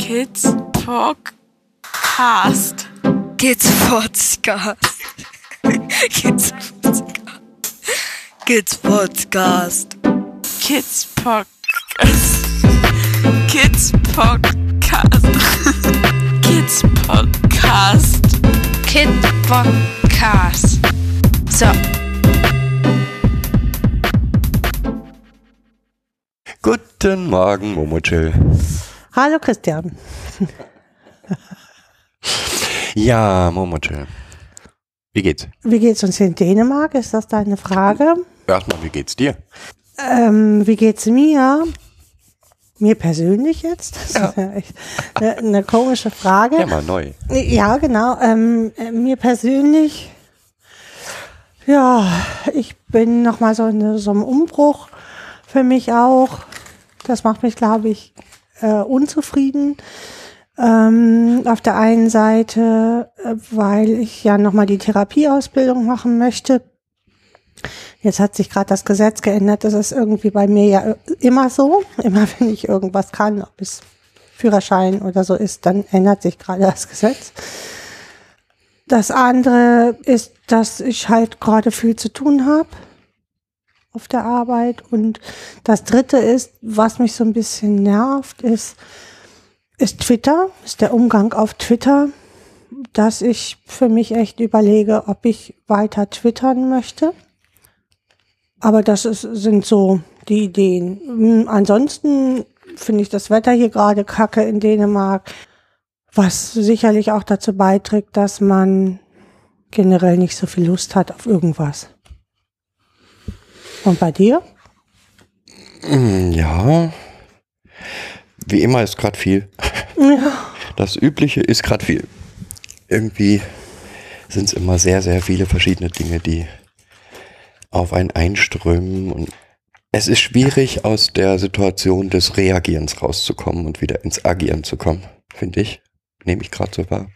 Kids Podcast. Kids Podcast. Kids Podcast. Kids Podcast. Kids Podcast. Kids Podcast. Kids Podcast. Kid Podcast. So. Guten Morgen, Momochill. Hallo Christian. Ja, Momochill. Wie geht's? Wie geht's uns in Dänemark? Ist das deine Frage? Erstmal, wie geht's dir? Ähm, wie geht's mir? Mir persönlich jetzt? Das Ja. ist ja echt eine, eine komische Frage. Ja, mal neu. Ja, genau. Ähm, äh, mir persönlich, ja, ich bin nochmal so in so einem Umbruch für mich auch. Das macht mich, glaube ich, äh, unzufrieden. Ähm, auf der einen Seite, äh, weil ich ja nochmal die Therapieausbildung machen möchte. Jetzt hat sich gerade das Gesetz geändert. Das ist irgendwie bei mir ja immer so. Immer wenn ich irgendwas kann, ob es Führerschein oder so ist, dann ändert sich gerade das Gesetz. Das andere ist, dass ich halt gerade viel zu tun habe auf der Arbeit. Und das dritte ist, was mich so ein bisschen nervt, ist, ist Twitter, ist der Umgang auf Twitter, dass ich für mich echt überlege, ob ich weiter twittern möchte. Aber das ist, sind so die Ideen. Mm, Ansonsten finde ich das Wetter hier gerade kacke in Dänemark, was sicherlich auch dazu beiträgt, dass man generell nicht so viel Lust hat auf irgendwas. Und bei dir? Hm, Ja. Wie immer ist gerade viel. Ja. Das Übliche ist gerade viel. Irgendwie sind es immer sehr, sehr viele verschiedene Dinge, die auf einen einströmen. Und es ist schwierig, aus der Situation des Reagierens rauszukommen und wieder ins Agieren zu kommen, finde ich. Nehme ich gerade so wahr.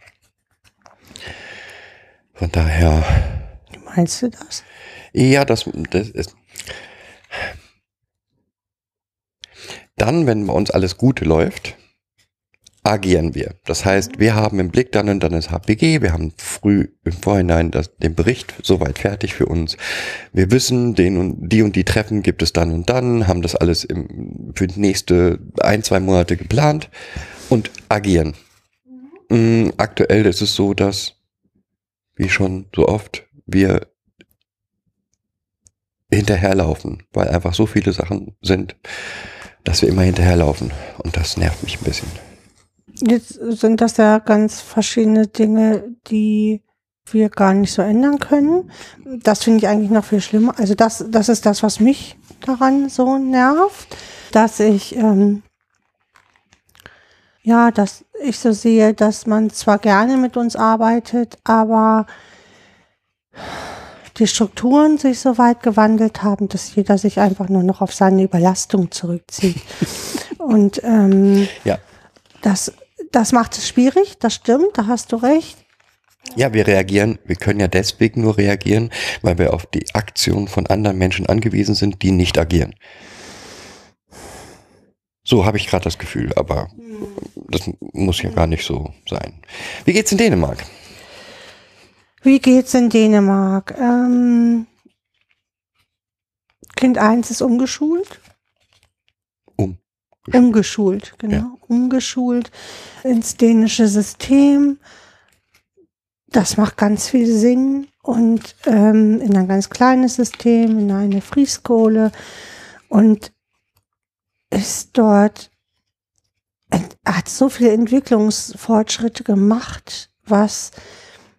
Von daher, Wie meinst du das? ja, das, das ist. Dann, wenn bei uns alles gut läuft, agieren wir. Das heißt, wir haben im Blick dann und dann das HPG, wir haben früh im Vorhinein das, den Bericht soweit fertig für uns. Wir wissen, den und die und die Treffen gibt es dann und dann, haben das alles im, für die nächste ein, zwei Monate geplant und agieren. Mm, Aktuell ist es so, dass, wie schon so oft, wir hinterherlaufen, weil einfach so viele Sachen sind, dass wir immer hinterherlaufen. Und das nervt mich ein bisschen. Jetzt sind das ja ganz verschiedene Dinge, die wir gar nicht so ändern können. Das finde ich eigentlich noch viel schlimmer. Also das, das ist das, was mich daran so nervt, dass ich, ähm, ja, dass ich so sehe, dass man zwar gerne mit uns arbeitet, aber die Strukturen sich so weit gewandelt haben, dass jeder sich einfach nur noch auf seine Überlastung zurückzieht. Und ähm, Ja. das, das macht es schwierig, das stimmt, da hast du recht. Ja, wir reagieren, wir können ja deswegen nur reagieren, weil wir auf die Aktion von anderen Menschen angewiesen sind, die nicht agieren. So habe ich gerade das Gefühl, aber das muss ja gar nicht so sein. Wie geht's in Dänemark? Wie geht's in Dänemark? Ähm, kind 1 ist umgeschult. Um. Umgeschult, genau. Ja. Umgeschult ins dänische System. Das macht ganz viel Sinn. Und ähm, in ein ganz kleines System, in eine Frieskole. Und ist dort, hat so viele Entwicklungsfortschritte gemacht, was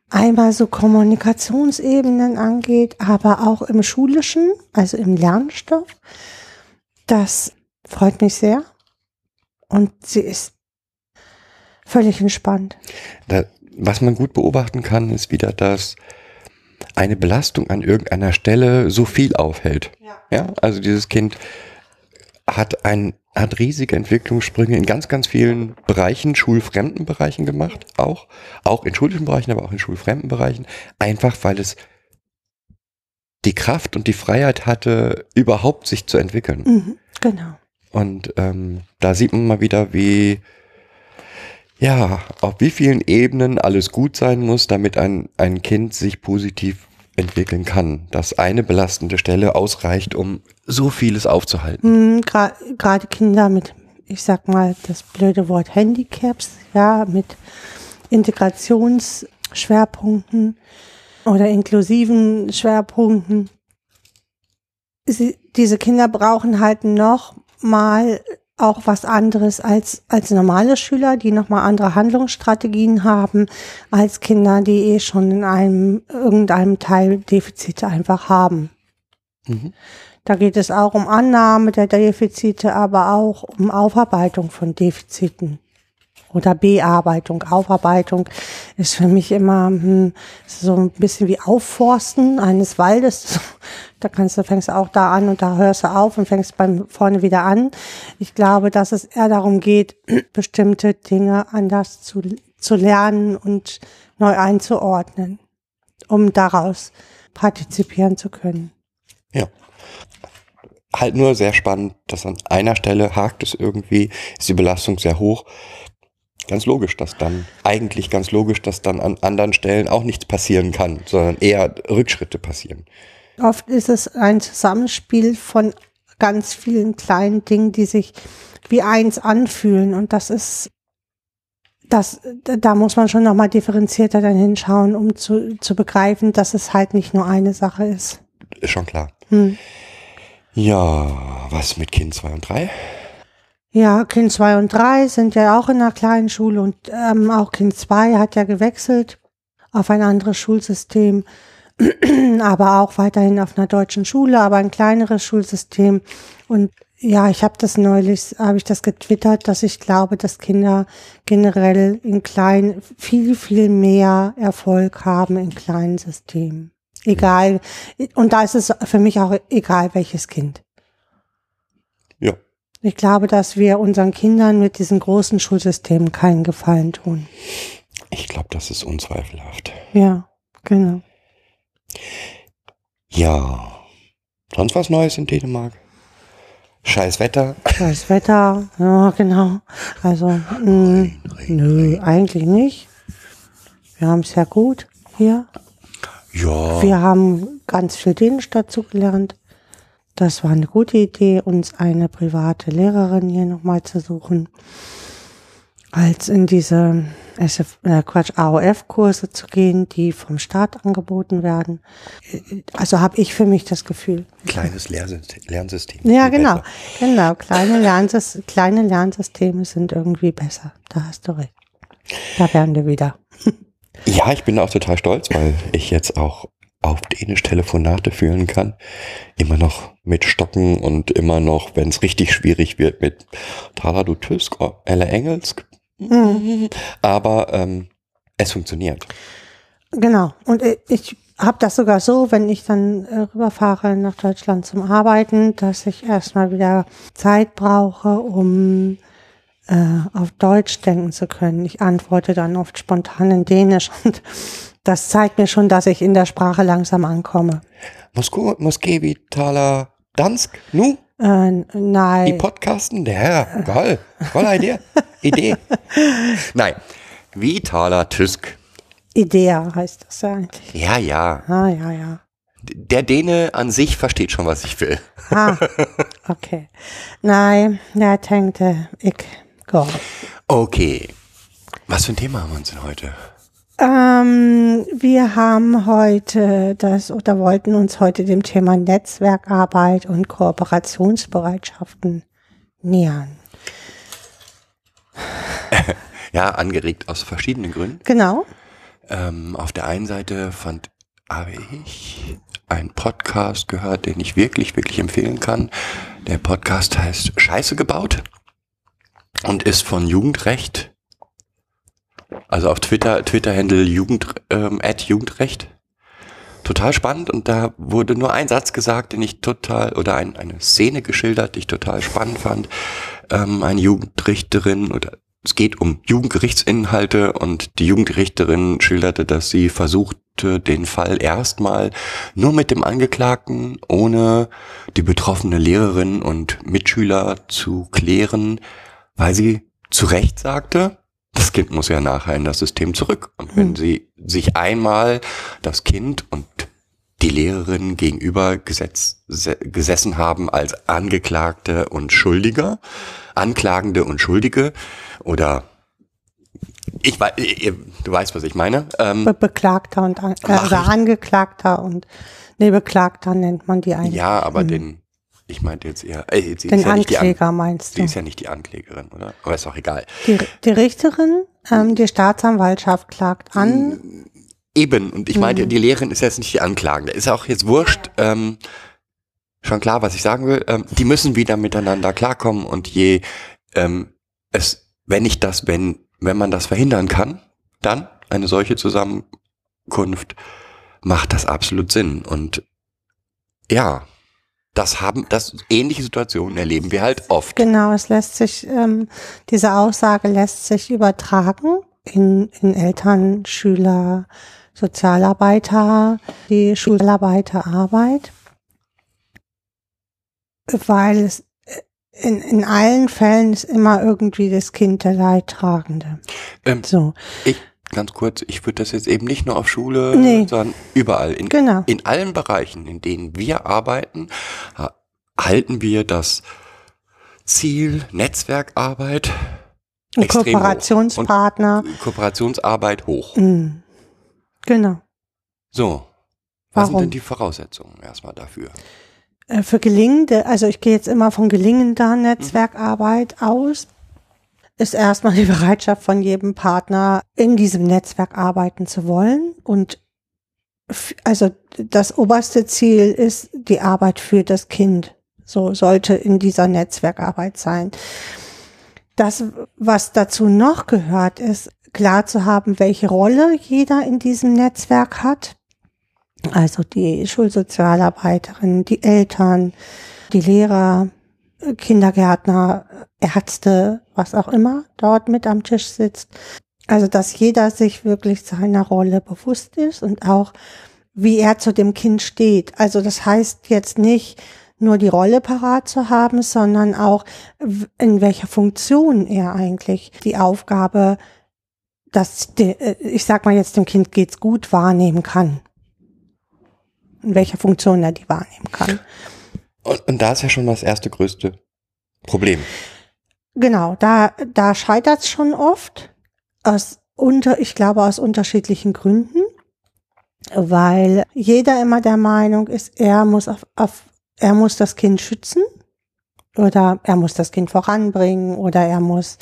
einmal so Kommunikationsebenen angeht, aber auch im schulischen, also im Lernstoff. Das freut mich sehr. Und sie ist völlig entspannt. Da, was man gut beobachten kann, ist wieder, dass eine Belastung an irgendeiner Stelle so viel aufhält. Ja. Ja, also dieses Kind hat ein hat riesige Entwicklungssprünge in ganz, ganz vielen Bereichen, schulfremden Bereichen gemacht, auch, auch in schulischen Bereichen, aber auch in schulfremden Bereichen, einfach weil es die Kraft und die Freiheit hatte, überhaupt sich zu entwickeln. Mhm, genau. Und ähm, da sieht man mal wieder, wie Ja, auf wie vielen Ebenen alles gut sein muss, damit ein, ein Kind sich positiv entwickeln kann. Dass eine belastende Stelle ausreicht, um so vieles aufzuhalten. Hm, gra- Gerade Kinder mit, ich sag mal, das blöde Wort Handicaps, ja, mit Integrationsschwerpunkten oder inklusiven Schwerpunkten. Sie, diese Kinder brauchen halt noch mal auch was anderes als, als normale Schüler, die nochmal andere Handlungsstrategien haben, als Kinder, die eh schon in einem, irgendeinem Teil Defizite einfach haben. Mhm. Da geht es auch um Annahme der Defizite, aber auch um Aufarbeitung von Defiziten oder Bearbeitung. Aufarbeitung ist für mich immer hm, so ein bisschen wie Aufforsten eines Waldes. Da kannst du, fängst auch da an und da hörst du auf und fängst beim vorne wieder an. Ich glaube, dass es eher darum geht, bestimmte Dinge anders zu, zu lernen und neu einzuordnen, um daraus partizipieren zu können. Ja. Halt nur sehr spannend, dass an einer Stelle hakt es irgendwie, ist die Belastung sehr hoch. Ganz logisch, dass dann, eigentlich ganz logisch, dass dann an anderen Stellen auch nichts passieren kann, sondern eher Rückschritte passieren. Oft ist es ein Zusammenspiel von ganz vielen kleinen Dingen, die sich wie eins anfühlen. Und das ist, das, da muss man schon nochmal differenzierter dann hinschauen, um zu, zu begreifen, dass es halt nicht nur eine Sache ist. Ist schon klar. Hm. Ja, was mit Kind 2 und 3? Ja, Kind 2 und 3 sind ja auch in einer kleinen Schule und ähm, auch Kind 2 hat ja gewechselt auf ein anderes Schulsystem, aber auch weiterhin auf einer deutschen Schule, aber ein kleineres Schulsystem. Und ja, ich habe das neulich, habe ich das getwittert, dass ich glaube, dass Kinder generell in kleinen viel, viel mehr Erfolg haben in kleinen Systemen. Egal. Und da ist es für mich auch egal, welches Kind. Ja. Ich glaube, dass wir unseren Kindern mit diesen großen Schulsystemen keinen Gefallen tun. Ich glaube, das ist unzweifelhaft. Ja, genau. Ja. Sonst was Neues in Dänemark? Scheiß Wetter. Das Wetter, ja, genau. Also, mh, nö, eigentlich nicht. Wir haben es ja gut hier. Ja. Wir haben ganz viel Dänisch dazu gelernt. Das war eine gute Idee, uns eine private Lehrerin hier nochmal zu suchen, als in diese SF, äh, Quatsch, AOF-Kurse zu gehen, die vom Staat angeboten werden. Äh, Also habe ich für mich das Gefühl. Kleines. Lernsystem. Ja, genau, besser. genau. Kleine, Lernsys kleine Lernsysteme sind irgendwie besser. Da hast du recht. Da wären wir wieder. Ja, ich bin auch total stolz, weil ich jetzt auch auf Dänisch Telefonate führen kann. Immer noch mit Stocken und immer noch, wenn es richtig schwierig wird, mit Taler du Tysk eller Engelsk. Aber ähm, es funktioniert. Genau. Und ich habe das sogar so, wenn ich dann äh, rüberfahre nach Deutschland zum Arbeiten, dass ich erstmal wieder Zeit brauche, um äh, auf Deutsch denken zu können. Ich antworte dann oft spontan in Dänisch und das zeigt mir schon, dass ich in der Sprache langsam ankomme. Moskau, Moskevi Taler Dansk, nu? Äh, Die nein, Podcasten? Der, geil. Voller Idee. Idee. Nein. Wie Taler Tysk. Idea heißt das ja eigentlich. Ja, ja. Ah, ja, ja. Der Däne an sich versteht schon, was ich will. Ah, okay. Nej, jeg tænkte ikke gå. Okay. Was für ein Thema haben wir uns denn heute? Ähm, wir haben heute das oder wollten uns heute dem Thema Netzwerkarbeit und Kooperationsbereitschaften nähern. Ja, angeregt aus verschiedenen Gründen. Genau. Ähm, auf der einen Seite fand, habe ich einen Podcast gehört, den ich wirklich, wirklich empfehlen kann. Der Podcast heißt Scheiße gebaut und ist von Jugendrecht. Also auf Twitter, Twitter-Handle Jugend, ähm, Jugendrecht. Total spannend und da wurde nur ein Satz gesagt, den ich total, oder ein, eine Szene geschildert, die ich total spannend fand. Ähm, eine Jugendrichterin oder es geht um Jugendgerichtsinhalte und die Jugendrichterin schilderte, dass sie versuchte, den Fall erstmal nur mit dem Angeklagten, ohne die betroffene Lehrerin und Mitschüler zu klären, weil sie zu Recht sagte, das Kind muss ja nachher in das System zurück. Und wenn sie sich einmal das Kind und die Lehrerin gegenüber gesetz, se- gesessen haben als Angeklagte und Schuldiger, Anklagende und Schuldige oder ich weiß, du weißt, was ich meine. Ähm, Be Beklagter und an, äh. Angeklagter und nee, Beklagter nennt man die eigentlich. ja, aber den, ich meinte jetzt eher, äh, sie Den ist ja nicht die An- Ankläger meinst Sie du? ist ja nicht die Anklägerin, oder? Aber ist auch egal. Die, die Richterin, ähm, die Staatsanwaltschaft klagt an. Eben, und ich meinte, die Lehrerin ist jetzt nicht die Anklagende. Ist auch jetzt wurscht. Ähm, schon klar, was ich sagen will. Ähm, die müssen wieder miteinander klarkommen und je ähm, es, wenn ich das, wenn, wenn man das verhindern kann, dann eine solche Zusammenkunft macht das absolut Sinn. Und ja, das haben, das ähnliche Situationen erleben wir halt oft. Genau, es lässt sich, ähm, diese Aussage lässt sich übertragen in, in Eltern, Schüler, Sozialarbeiter, die Schularbeiterarbeit, weil es äh, in, in allen Fällen ist immer irgendwie das Kind der Leidtragende. Ähm, So, ich, ganz kurz, ich würde das jetzt eben nicht nur auf Schule, Nee. sondern überall. In, Genau. in allen Bereichen, in denen wir arbeiten, ha- halten wir das Ziel Netzwerkarbeit ein extrem hoch. Kooperationspartner. und Kooperationsarbeit hoch. Mm, genau. So. Was sind denn die Voraussetzungen erstmal dafür? Äh, Für gelingende, also ich gehe jetzt immer von gelingender Netzwerkarbeit aus, ist erstmal die Bereitschaft von jedem Partner, in diesem Netzwerk arbeiten zu wollen. Und also das oberste Ziel ist die Arbeit für das Kind. So sollte in dieser Netzwerkarbeit sein. Das, was dazu noch gehört, ist klar zu haben, welche Rolle jeder in diesem Netzwerk hat. Also die Schulsozialarbeiterin, die Eltern, die Lehrer, Kindergärtner, Ärzte, was auch immer dort mit am Tisch sitzt. Also dass jeder sich wirklich seiner Rolle bewusst ist und auch wie er zu dem Kind steht. Also das heißt jetzt nicht nur die Rolle parat zu haben, sondern auch in welcher Funktion er eigentlich die Aufgabe, dass de, äh, ich sag mal jetzt dem Kind geht's gut wahrnehmen kann in welcher Funktion er die wahrnehmen kann. Und, und da ist ja schon das erste größte Problem. Genau, da, da scheitert es schon oft. Aus unter, ich glaube aus unterschiedlichen Gründen, weil jeder immer der Meinung ist, er muss auf, auf er muss das Kind schützen oder er muss das Kind voranbringen oder er muss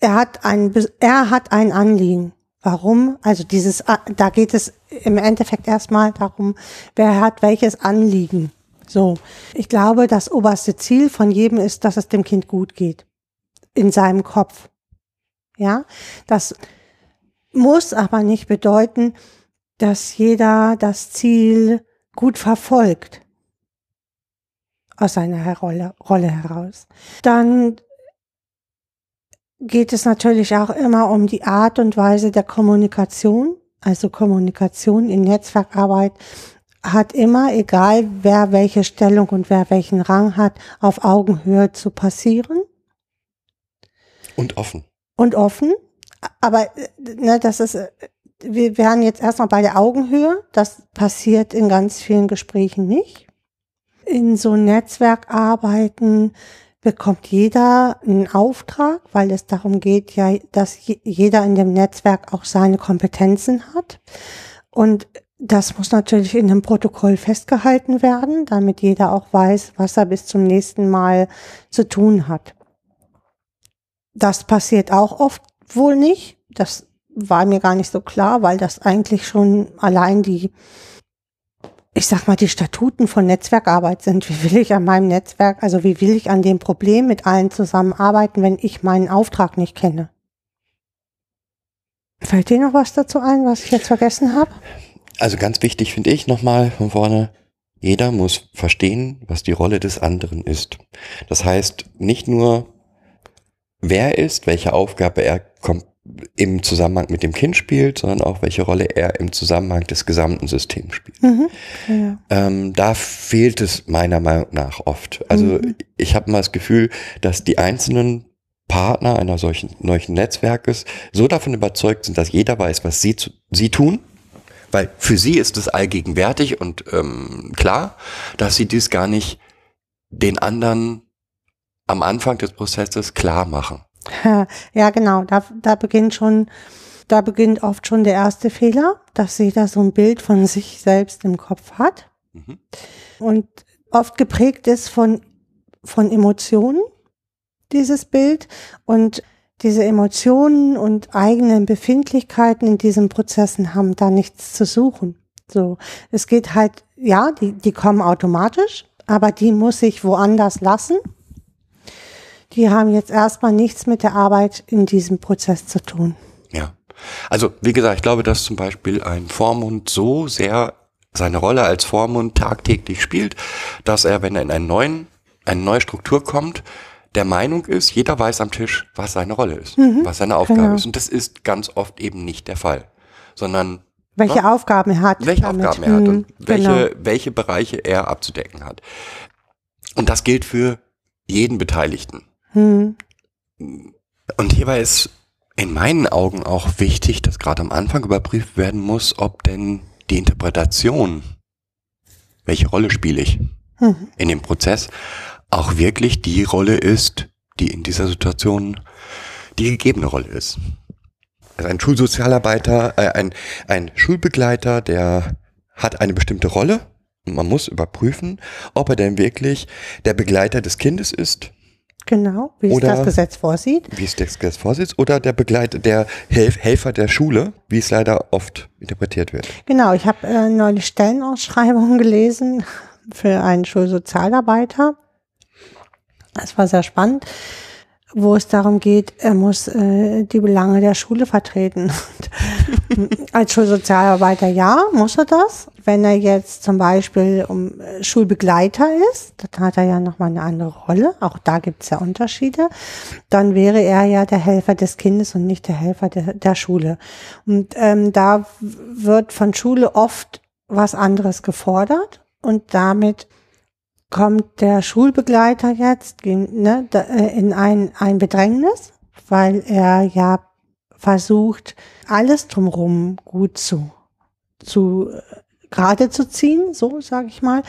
er hat ein er hat ein Anliegen. Warum? Also dieses da geht es im Endeffekt erstmal darum, wer hat welches Anliegen. So, ich glaube, das oberste Ziel von jedem ist, dass es dem Kind gut geht. In seinem Kopf. Ja, das muss aber nicht bedeuten, dass jeder das Ziel gut verfolgt. Aus seiner Rolle, Rolle heraus. Dann geht es natürlich auch immer um die Art und Weise der Kommunikation. Also Kommunikation in Netzwerkarbeit hat immer, egal wer welche Stellung und wer welchen Rang hat, auf Augenhöhe zu passieren Und offen. und offen. Aber ne, das ist, wir wären jetzt erstmal bei der Augenhöhe. Das passiert in ganz vielen Gesprächen nicht. In so Netzwerkarbeiten bekommt jeder einen Auftrag, weil es darum geht, ja, dass je- jeder in dem Netzwerk auch seine Kompetenzen hat. Und das muss natürlich in einem Protokoll festgehalten werden, damit jeder auch weiß, was er bis zum nächsten Mal zu tun hat. Das passiert auch oft wohl nicht. Das war mir gar nicht so klar, weil das eigentlich schon allein die, ich sag mal, die Statuten von Netzwerkarbeit sind. Wie will ich an meinem Netzwerk, also wie will ich an dem Problem mit allen zusammenarbeiten, wenn ich meinen Auftrag nicht kenne? Fällt dir noch was dazu ein, was ich jetzt vergessen habe? Also ganz wichtig finde ich nochmal von vorne, jeder muss verstehen, was die Rolle des anderen ist. Das heißt, nicht nur, wer er ist, welche Aufgabe er im Zusammenhang mit dem Kind spielt, sondern auch, welche Rolle er im Zusammenhang des gesamten Systems spielt. Mhm. Ja. Ähm, da fehlt es meiner Meinung nach oft. Also Mhm. ich habe mal das Gefühl, dass die einzelnen Partner einer solchen solchen Netzwerkes so davon überzeugt sind, dass jeder weiß, was sie, zu, sie tun, weil für sie ist es allgegenwärtig und ähm, klar, dass sie dies gar nicht den anderen am Anfang des Prozesses klar machen. Ja, genau. Da, da beginnt schon, da beginnt oft schon der erste Fehler, dass sie da so ein Bild von sich selbst im Kopf hat Mhm. und oft geprägt ist von, von Emotionen, dieses Bild und diese Emotionen und eigenen Befindlichkeiten in diesen Prozessen haben da nichts zu suchen. So, es geht halt, ja, die, die kommen automatisch, aber die muss ich woanders lassen. Die haben jetzt erstmal nichts mit der Arbeit in diesem Prozess zu tun. Ja. Also, wie gesagt, ich glaube, dass zum Beispiel ein Vormund so sehr seine Rolle als Vormund tagtäglich spielt, dass er, wenn er in einen neuen, eine neue Struktur kommt, der Meinung ist, jeder weiß am Tisch, was seine Rolle ist, was seine Aufgabe genau. ist. Und das ist ganz oft eben nicht der Fall. Sondern Welche Ja. Aufgaben er hat. welche damit. Aufgaben er hat und welche, genau. welche Bereiche er abzudecken hat. Und das gilt für jeden Beteiligten. Hm, Und hierbei ist in meinen Augen auch wichtig, dass gerade am Anfang überprüft werden muss, ob denn die Interpretation, welche Rolle spiele ich hm, in dem Prozess, auch wirklich die Rolle ist, die in dieser Situation die gegebene Rolle ist. Also ein Schulsozialarbeiter, äh, ein, ein Schulbegleiter, der hat eine bestimmte Rolle und man muss überprüfen, ob er denn wirklich der Begleiter des Kindes ist genau, wie es das Gesetz vorsieht. wie es der Vorsitz oder der Begleiter, der Helf Helfer der Schule, wie es leider oft interpretiert wird. Genau, ich habe äh, neulich Stellenausschreibungen gelesen für einen Schulsozialarbeiter. Das war sehr spannend, wo es darum geht, er muss äh, die Belange der Schule vertreten. Als Schulsozialarbeiter ja, muss er das. Wenn er jetzt zum Beispiel um äh, Schulbegleiter ist, dann hat er ja nochmal eine andere Rolle. Auch da gibt es ja Unterschiede. Dann wäre er ja der Helfer des Kindes und nicht der Helfer der, der Schule. Und ähm, da wird von Schule oft was anderes gefordert und damit kommt der Schulbegleiter jetzt in, ne, äh, in ein, ein Bedrängnis, weil er ja versucht, alles drumherum gut zu, zu äh, gerade zu ziehen, so sage ich mal.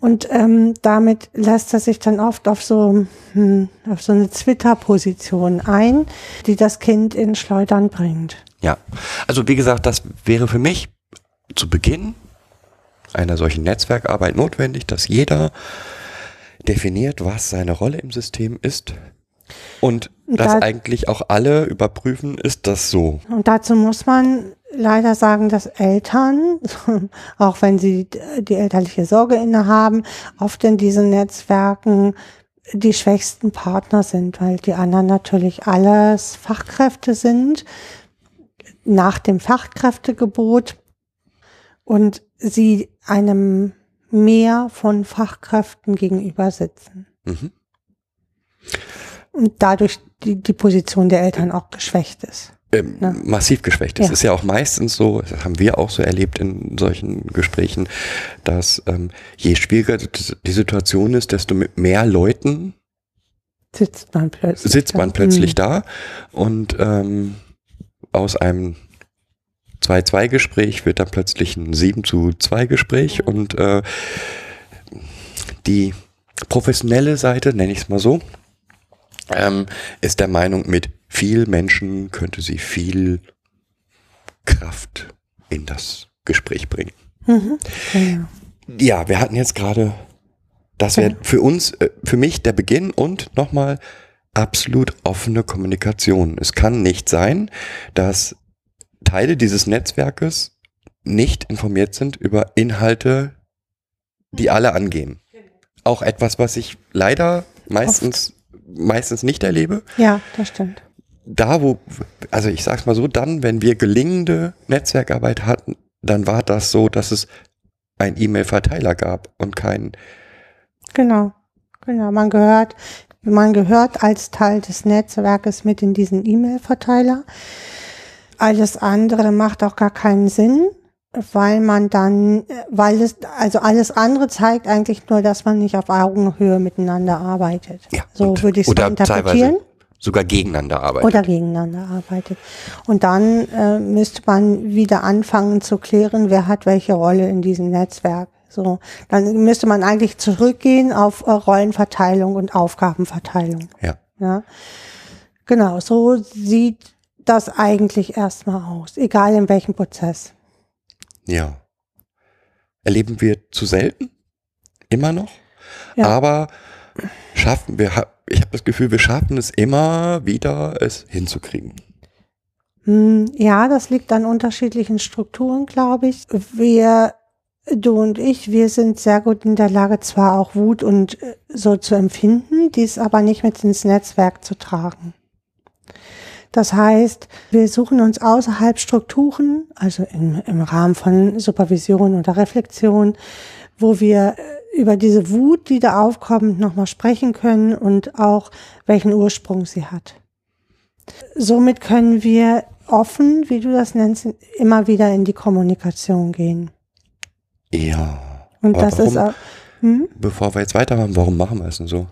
Und ähm, damit lässt er sich dann oft auf so, hm, auf so eine Twitter-Position ein, die das Kind in Schleudern bringt. Ja, also wie gesagt, das wäre für mich zu Beginn einer solchen Netzwerkarbeit notwendig, dass jeder definiert, was seine Rolle im System ist und dass Da- eigentlich auch alle überprüfen, ist das so. Und dazu muss man leider sagen, dass Eltern, auch wenn sie die elterliche Sorge innehaben, oft in diesen Netzwerken die schwächsten Partner sind, weil die anderen natürlich alles Fachkräfte sind, nach dem Fachkräftegebot und sie einem Mehr von Fachkräften gegenüber sitzen. Mhm. Und dadurch die, die Position der Eltern auch geschwächt ist. Ähm, Ja. Massiv geschwächt. Es Ja. ist ja auch meistens so, das haben wir auch so erlebt in solchen Gesprächen, dass ähm, je schwieriger die Situation ist, desto mit mehr Leuten Sitzt man plötzlich. sitzt man da. plötzlich Hm. da und ähm, aus einem 2-2-Gespräch wird dann plötzlich ein 7 zu 2 Gespräch und äh, die professionelle Seite, nenne ich es mal so, ähm, ist der Meinung, mit viel Menschen könnte sie viel Kraft in das Gespräch bringen. Mhm. Genau. Ja, wir hatten jetzt gerade, das wäre für uns, äh, für mich der Beginn und nochmal absolut offene Kommunikation. Es kann nicht sein, dass Teile dieses Netzwerkes nicht informiert sind über Inhalte, die alle angehen. Auch etwas, was ich leider meistens, meistens nicht erlebe. Ja, das stimmt. Da, wo, also ich sag's mal so, dann, wenn wir gelingende Netzwerkarbeit hatten, dann war das so, dass es ein E-Mail-Verteiler gab und kein, Genau. Genau. Man gehört, man gehört als Teil des Netzwerkes mit in diesen E-Mail-Verteiler. Alles andere macht auch gar keinen Sinn, weil man dann, weil es, also alles andere zeigt eigentlich nur, dass man nicht auf Augenhöhe miteinander arbeitet. Ja, so würde ich es interpretieren. sogar gegeneinander arbeitet. oder gegeneinander arbeitet. Und dann äh, müsste man wieder anfangen zu klären, wer hat welche Rolle in diesem Netzwerk. So, dann müsste man eigentlich zurückgehen auf äh, Rollenverteilung und Aufgabenverteilung. ja. Ja, genau. So sieht das eigentlich erstmal aus, egal in welchem Prozess. Ja. Erleben wir zu selten, immer noch. Ja. Aber schaffen wir, ich habe das Gefühl, wir schaffen es immer wieder, es hinzukriegen. Hm, Ja, das liegt an unterschiedlichen Strukturen, glaube ich. Wir, du und ich, wir sind sehr gut in der Lage, zwar auch Wut und äh, so zu empfinden, dies aber nicht mit ins Netzwerk zu tragen. Das heißt, wir suchen uns außerhalb Strukturen, also im, im Rahmen von Supervision oder Reflexion, wo wir äh, über diese Wut, die da aufkommt, nochmal sprechen können und auch welchen Ursprung sie hat. Somit können wir offen, wie du das nennst, immer wieder in die Kommunikation gehen. Ja. Und das ist warum, auch, hm? bevor wir jetzt weitermachen, warum machen wir es denn so?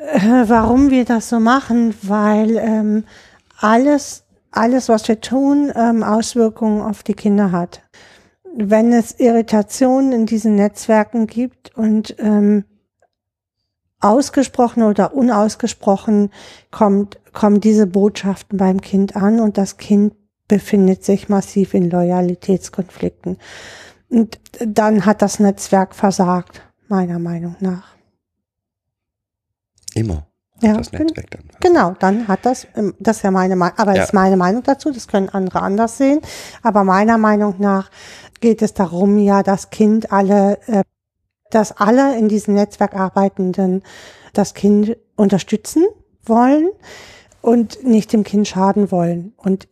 Äh, warum wir das so machen, weil ähm, alles, alles, was wir tun, ähm, Auswirkungen auf die Kinder hat. Wenn es Irritationen in diesen Netzwerken gibt und ähm, ausgesprochen oder unausgesprochen kommt, kommen diese Botschaften beim Kind an und das Kind befindet sich massiv in Loyalitätskonflikten. Und dann hat das Netzwerk versagt, meiner Meinung nach. Immer. Ja, das Netzwerk dann. Genau, dann hat das, ähm, das ist ja meine Meinung, aber Ja. ist meine Meinung dazu, das können andere anders sehen. Aber meiner Meinung nach geht es darum, ja, das Kind alle, äh, dass alle in diesem Netzwerk arbeitenden das Kind unterstützen wollen und nicht dem Kind schaden wollen. Und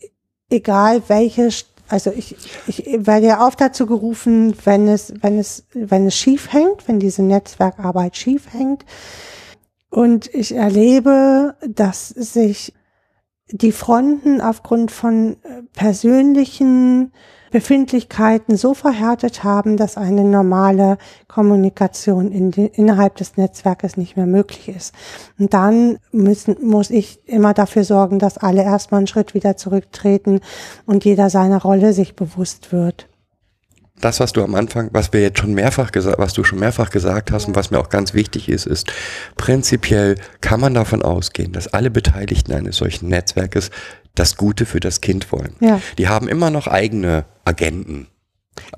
egal welche, also ich, ich werde ja oft dazu gerufen, wenn es, wenn es, wenn es schief hängt, wenn diese Netzwerkarbeit schief hängt, und ich erlebe, dass sich die Fronten aufgrund von äh, persönlichen Befindlichkeiten so verhärtet haben, dass eine normale Kommunikation in die, innerhalb des Netzwerkes nicht mehr möglich ist. Und dann müssen, muss ich immer dafür sorgen, dass alle erstmal einen Schritt wieder zurücktreten und jeder seiner Rolle sich bewusst wird. Das, was du am Anfang, was wir jetzt schon mehrfach gesagt, was du schon mehrfach gesagt hast und was mir auch ganz wichtig ist, ist, prinzipiell kann man davon ausgehen, dass alle Beteiligten eines solchen Netzwerkes das Gute für das Kind wollen. Ja. Die haben immer noch eigene Agenten.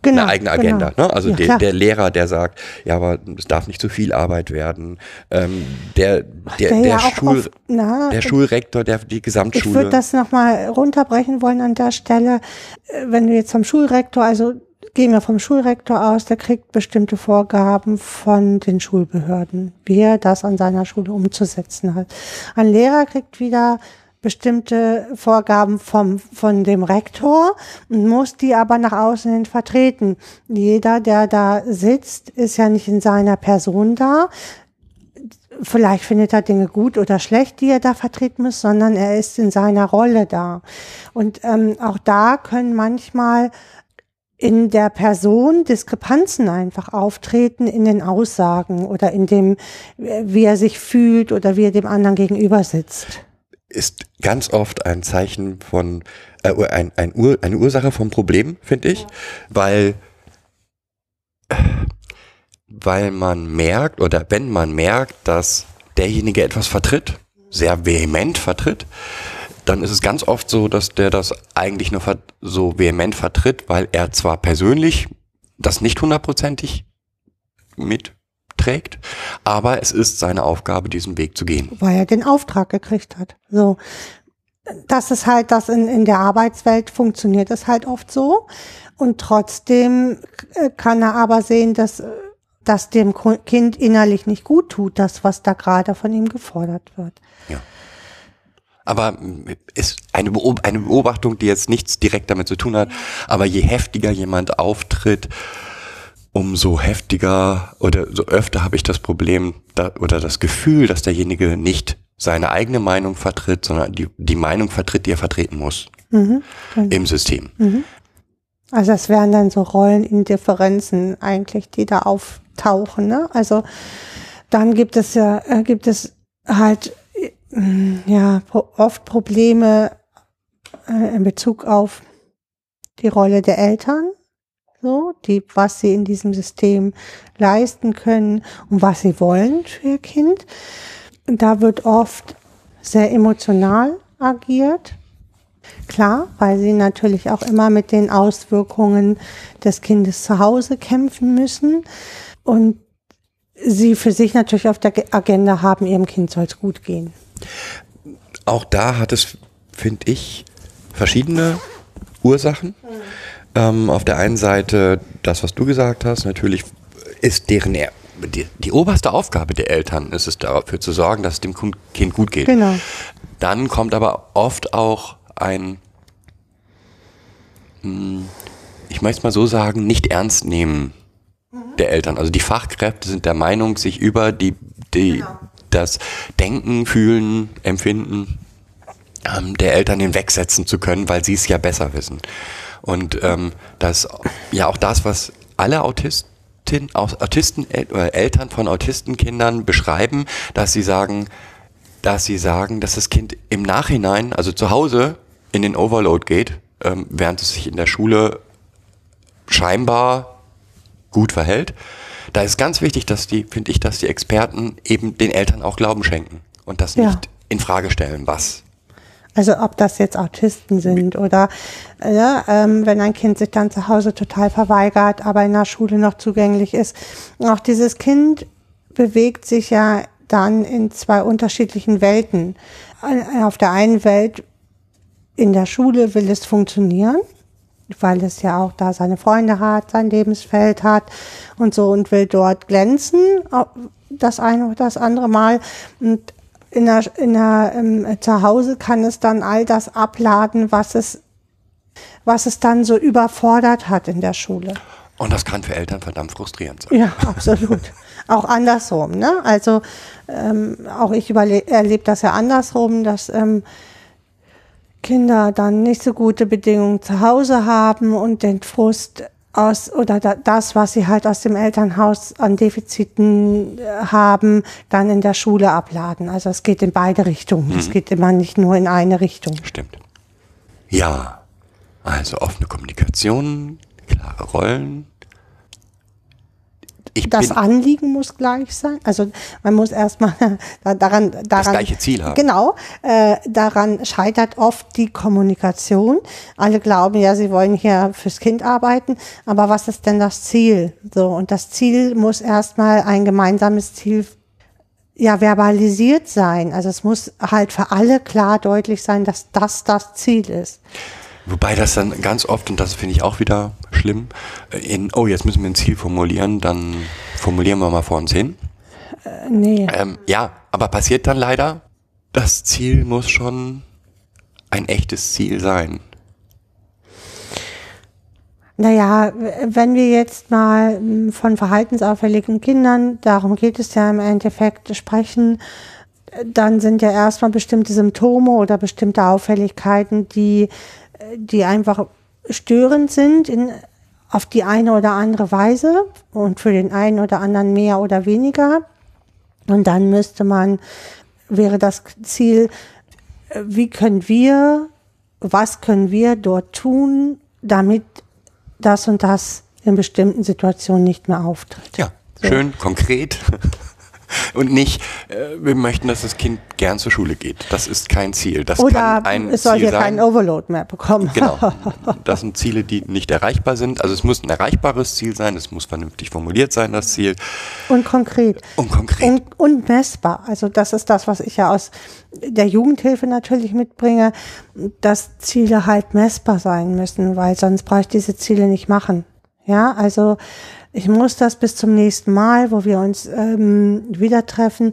Genau, eine eigene Agenda. genau. Ne? Also Ja, der, der Lehrer, der sagt, ja, aber es darf nicht zu viel Arbeit werden. Ähm, der, der, der, ja Schul, oft- na, der Schulrektor, der die Ich Gesamtschule. würde das nochmal runterbrechen wollen an der Stelle. Äh, Wenn du jetzt vom Schulrektor, also gehen wir vom Schulrektor aus, der kriegt bestimmte Vorgaben von den Schulbehörden, wie er das an seiner Schule umzusetzen hat. Ein Lehrer kriegt wieder bestimmte Vorgaben vom, von dem Rektor und muss die aber nach außen hin vertreten. Jeder, der da sitzt, ist ja nicht in seiner Person da, vielleicht findet er Dinge gut oder schlecht, die er da vertreten muss, sondern er ist in seiner Rolle da. Und ähm, auch da können manchmal in der Person Diskrepanzen einfach auftreten in den Aussagen oder in dem, äh, wie er sich fühlt oder wie er dem anderen gegenüber sitzt. ist ganz oft ein Zeichen von, äh, ein, ein Ur, eine Ursache vom Problem, finde ich, weil, weil man merkt oder wenn man merkt, dass derjenige etwas vertritt, sehr vehement vertritt, dann ist es ganz oft so, dass der das eigentlich nur so vehement vertritt, weil er zwar persönlich das nicht hundertprozentig mitträgt, aber es ist seine Aufgabe, diesen Weg zu gehen. weil er den Auftrag gekriegt hat. So. Das ist halt, das in, in der Arbeitswelt funktioniert es halt oft so. Und trotzdem äh, kann er aber sehen, dass, äh, dass dem Kind innerlich nicht gut tut, das, was da gerade von ihm gefordert wird. Aber mm, ist eine, Beob eine Beobachtung, die jetzt nichts direkt damit zu tun hat, aber je heftiger jemand auftritt, umso heftiger oder so öfter habe ich das Problem da, oder das Gefühl, dass derjenige nicht seine eigene Meinung vertritt, sondern die, die Meinung vertritt, die er vertreten muss Mhm. im System. Also es wären dann so Rollenindifferenzen eigentlich, die da auftauchen. Ne? Also dann gibt es ja, äh, gibt es halt ja pro oft Probleme äh, in Bezug auf die Rolle der Eltern, so, die, was sie in diesem System leisten können und was sie wollen für ihr Kind. Und da wird oft sehr emotional agiert. Klar, weil sie natürlich auch immer mit den Auswirkungen des Kindes zu Hause kämpfen müssen und sie für sich natürlich auf der Agenda haben, ihrem Kind soll es gut gehen. Auch da hat es, finde ich, verschiedene Ursachen. Ähm, auf der einen Seite das, was du gesagt hast, natürlich ist deren er die, die oberste Aufgabe der Eltern ist es dafür zu sorgen, dass es dem Kind gut geht. Genau. Dann kommt aber oft auch ein, hm, ich möchte es mal so sagen, nicht ernst nehmen der Eltern. Also die Fachkräfte sind der Meinung, sich über die, die Genau. Das Denken, Fühlen, Empfinden ähm, der Eltern hinwegsetzen zu können, weil sie es ja besser wissen. Und ähm, das ja auch das, was alle Autistin, Autisten, oder Eltern von Autistenkindern beschreiben, dass sie sagen, dass sie sagen, dass das Kind im Nachhinein, also zu Hause, in den Overload geht, ähm, während es sich in der Schule scheinbar gut verhält. Da ist ganz wichtig, dass die, finde ich, dass die Experten eben den Eltern auch Glauben schenken und das Ja. nicht in Frage stellen, was. Also ob das jetzt Autisten sind oder ja, ähm, wenn ein Kind sich dann zu Hause total verweigert, aber in der Schule noch zugänglich ist. Auch dieses Kind bewegt sich ja dann in zwei unterschiedlichen Welten. Auf der einen Welt in der Schule will es funktionieren, weil es ja auch da seine Freunde hat, sein Lebensfeld hat und so und will dort glänzen, das eine oder das andere Mal. Und in der, in der ähm, zu Hause kann es dann all das abladen, was es, was es dann so überfordert hat in der Schule. Und das kann für Eltern verdammt frustrierend sein. Ja, absolut. auch andersrum, ne? Also ähm, auch ich erlebe das ja andersrum, dass ähm, Kinder dann nicht so gute Bedingungen zu Hause haben und den Frust aus oder da, das, was sie halt aus dem Elternhaus an Defiziten äh, haben, dann in der Schule abladen. Also es geht in beide Richtungen. Es geht immer nicht nur in eine Richtung. Stimmt. Ja, also offene Kommunikation, klare Rollen. Ich Das Anliegen muss gleich sein. Also man muss erstmal da- daran, daran Das gleiche Ziel haben. Genau, äh, daran scheitert oft die Kommunikation. Alle glauben ja, sie wollen hier fürs Kind arbeiten, aber was ist denn das Ziel? So und das Ziel muss erstmal ein gemeinsames Ziel ja verbalisiert sein. Also es muss halt für alle klar deutlich sein, dass das das Ziel ist. Wobei das dann ganz oft, und das finde ich auch wieder schlimm, äh, in, oh, jetzt müssen wir ein Ziel formulieren, dann formulieren wir mal vor uns hin. Äh, nee. Ähm, ja, aber passiert dann leider, das Ziel muss schon ein echtes Ziel sein. Naja, wenn wir jetzt mal m, von verhaltensauffälligen Kindern, darum geht es ja im Endeffekt, sprechen, dann sind ja erstmal bestimmte Symptome oder bestimmte Auffälligkeiten, die, die einfach störend sind in, auf die eine oder andere Weise und für den einen oder anderen mehr oder weniger. Und dann müsste man, wäre das Ziel, wie können wir, was können wir dort tun, damit das und das in bestimmten Situationen nicht mehr auftritt. Ja, schön, konkret. Und nicht, äh, wir möchten, dass das Kind gern zur Schule geht. Das ist kein Ziel. Das Oder kann ein es soll Ziel hier sein. keinen Overload mehr bekommen. Genau. Das sind Ziele, die nicht erreichbar sind. Also es muss ein erreichbares Ziel sein, es muss vernünftig formuliert sein, das Ziel. Und konkret. Und konkret. Und, und messbar. Also das ist das, was ich ja aus der Jugendhilfe natürlich mitbringe, dass Ziele halt messbar sein müssen, weil sonst brauche ich diese Ziele nicht machen. Ja, also ich muss das bis zum nächsten Mal, wo wir uns ähm, wieder treffen,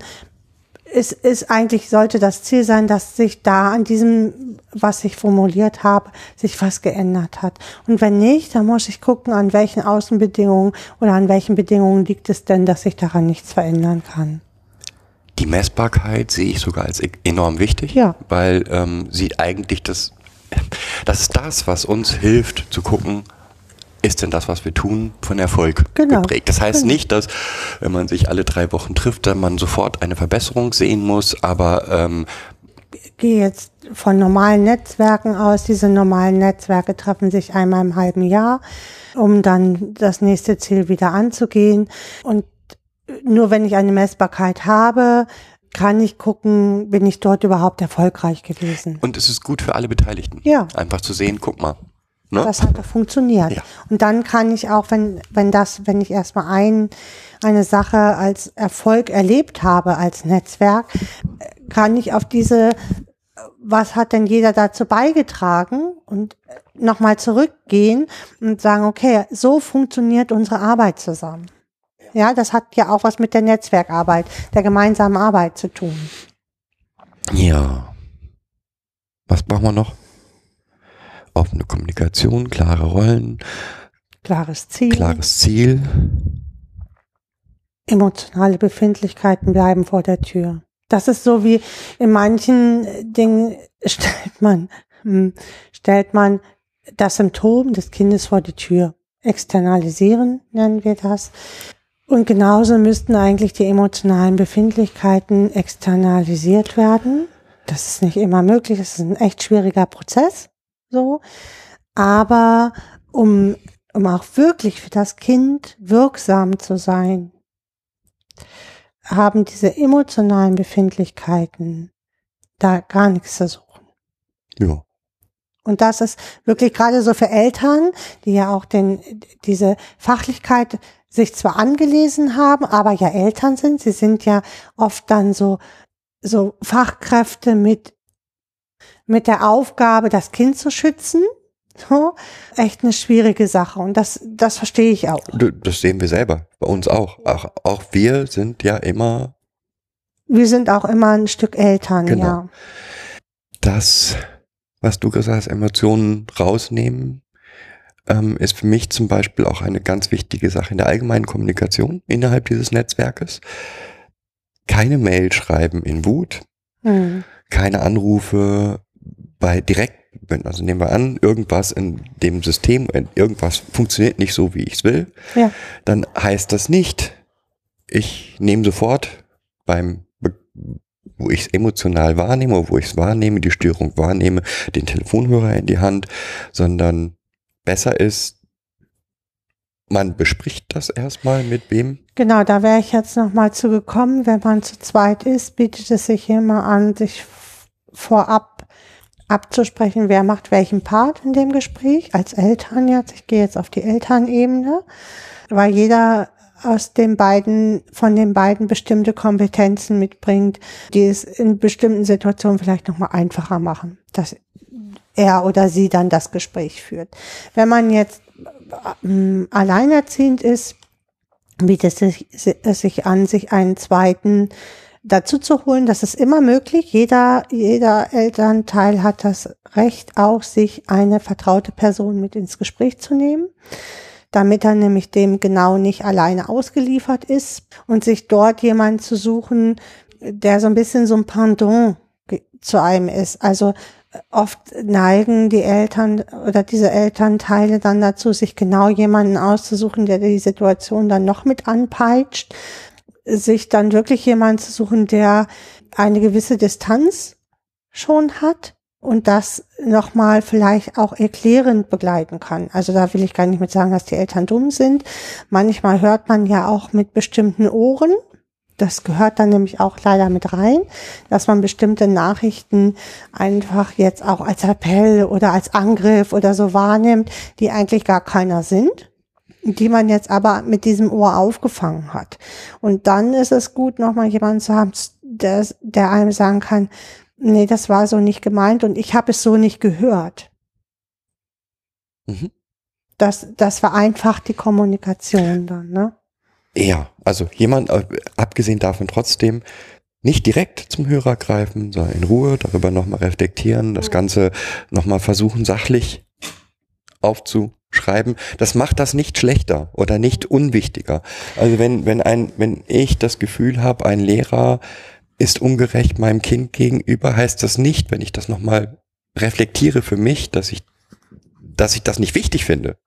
es ist eigentlich, sollte das Ziel sein, dass sich da an diesem, was ich formuliert habe, sich was geändert hat. Und wenn nicht, dann muss ich gucken, an welchen Außenbedingungen oder an welchen Bedingungen liegt es denn, dass sich daran nichts verändern kann. Die Messbarkeit sehe ich sogar als e- enorm wichtig, Ja. weil ähm, sie eigentlich das, das ist das, was uns hilft zu gucken, ist denn das, was wir tun, von Erfolg Genau. geprägt. Das heißt Genau. nicht, dass, wenn man sich alle drei Wochen trifft, dann man sofort eine Verbesserung sehen muss, aber ähm, gehe jetzt von normalen Netzwerken aus. Diese normalen Netzwerke treffen sich einmal im halben Jahr, um dann das nächste Ziel wieder anzugehen. Und nur wenn ich eine Messbarkeit habe, kann ich gucken, bin ich dort überhaupt erfolgreich gewesen. und es ist gut für alle Beteiligten. Ja. Einfach zu sehen, guck mal. Ne? Das hat doch funktioniert. Ja. Und dann kann ich auch, wenn, wenn das, wenn ich erstmal ein, eine Sache als Erfolg erlebt habe als Netzwerk, kann ich auf diese, was hat denn jeder dazu beigetragen und nochmal zurückgehen und sagen, okay, so funktioniert unsere Arbeit zusammen. Ja, das hat ja auch was mit der Netzwerkarbeit, der gemeinsamen Arbeit zu tun. Ja. Was brauchen wir noch? Offene Kommunikation, klare Rollen, Klares Ziel. klares Ziel. emotionale Befindlichkeiten bleiben vor der Tür. Das ist so wie in manchen äh, Dingen stellt man, hm, stellt man das Symptom des Kindes vor die Tür. Externalisieren nennen wir das. Und genauso müssten eigentlich die emotionalen Befindlichkeiten externalisiert werden. Das ist nicht immer möglich. Das ist ein echt schwieriger Prozess. So. Aber um, um auch wirklich für das Kind wirksam zu sein, haben diese emotionalen Befindlichkeiten da gar nichts zu suchen. Ja. Und das ist wirklich gerade so für Eltern, die ja auch den, diese Fachlichkeit sich zwar angelesen haben, aber ja Eltern sind. Sie sind ja oft dann so, so Fachkräfte mit, mit der Aufgabe, das Kind zu schützen. So, echt eine schwierige Sache. Und das, das verstehe ich auch. Das sehen wir selber, bei uns auch. Auch, auch wir sind ja immer Wir sind auch immer ein Stück Eltern, Genau. ja. das, was du gesagt hast, Emotionen rausnehmen, ähm, ist für mich zum Beispiel auch eine ganz wichtige Sache in der allgemeinen Kommunikation innerhalb dieses Netzwerkes. Keine Mail schreiben in Wut, Hm. keine Anrufe bei direkt, wenn- also nehmen wir an, irgendwas in dem System, irgendwas funktioniert nicht so, wie ich es will, Ja. dann heißt das nicht, ich nehme sofort beim, Be- wo ich es emotional wahrnehme, wo ich es wahrnehme, die Störung wahrnehme, den Telefonhörer in die Hand, sondern besser ist, man bespricht das erstmal mit wem. Genau, da wäre ich jetzt nochmal zu gekommen. Wenn man zu zweit ist, bietet es sich immer an, sich vorab abzusprechen, wer macht welchen Part in dem Gespräch. Als Eltern jetzt, ich gehe jetzt auf die Elternebene, weil jeder aus den beiden, von den beiden bestimmte Kompetenzen mitbringt, die es in bestimmten Situationen vielleicht nochmal einfacher machen, dass er oder sie dann das Gespräch führt. Wenn man jetzt ähm, alleinerziehend ist, bietet es sich an, sich einen zweiten dazu zu holen. Das ist immer möglich. Jeder, jeder Elternteil hat das Recht, auch sich eine vertraute Person mit ins Gespräch zu nehmen, damit er nämlich dem genau nicht alleine ausgeliefert ist und sich dort jemanden zu suchen, der so ein bisschen so ein Pendant zu einem ist. Also äh, oft neigen die Eltern oder diese Elternteile dann dazu, sich genau jemanden auszusuchen, der die Situation dann noch mit anpeitscht, sich dann wirklich jemanden zu suchen, der eine gewisse Distanz schon hat und das nochmal vielleicht auch erklärend begleiten kann. Also da will ich gar nicht mit sagen, dass die Eltern dumm sind. Manchmal hört man ja auch mit bestimmten Ohren, das gehört dann nämlich auch leider mit rein, dass man bestimmte Nachrichten einfach jetzt auch als Appell oder als Angriff oder so wahrnimmt, die eigentlich gar keiner sind, die man jetzt aber mit diesem Ohr aufgefangen hat. Und dann ist es gut, nochmal jemanden zu haben, der, der einem sagen kann, nee, das war so nicht gemeint und ich habe es so nicht gehört. Mhm. Das, das vereinfacht die Kommunikation dann, ne? Ja, also jemand, äh, abgesehen davon trotzdem, nicht direkt zum Hörer greifen, sondern in Ruhe darüber nochmal reflektieren, das Ganze nochmal versuchen, sachlich aufzuschreiben. Das macht das nicht schlechter oder nicht unwichtiger. Also wenn, wenn ein, wenn ich das Gefühl habe, ein Lehrer ist ungerecht meinem Kind gegenüber, heißt das nicht, wenn ich das nochmal reflektiere für mich, dass ich, dass ich das nicht wichtig finde.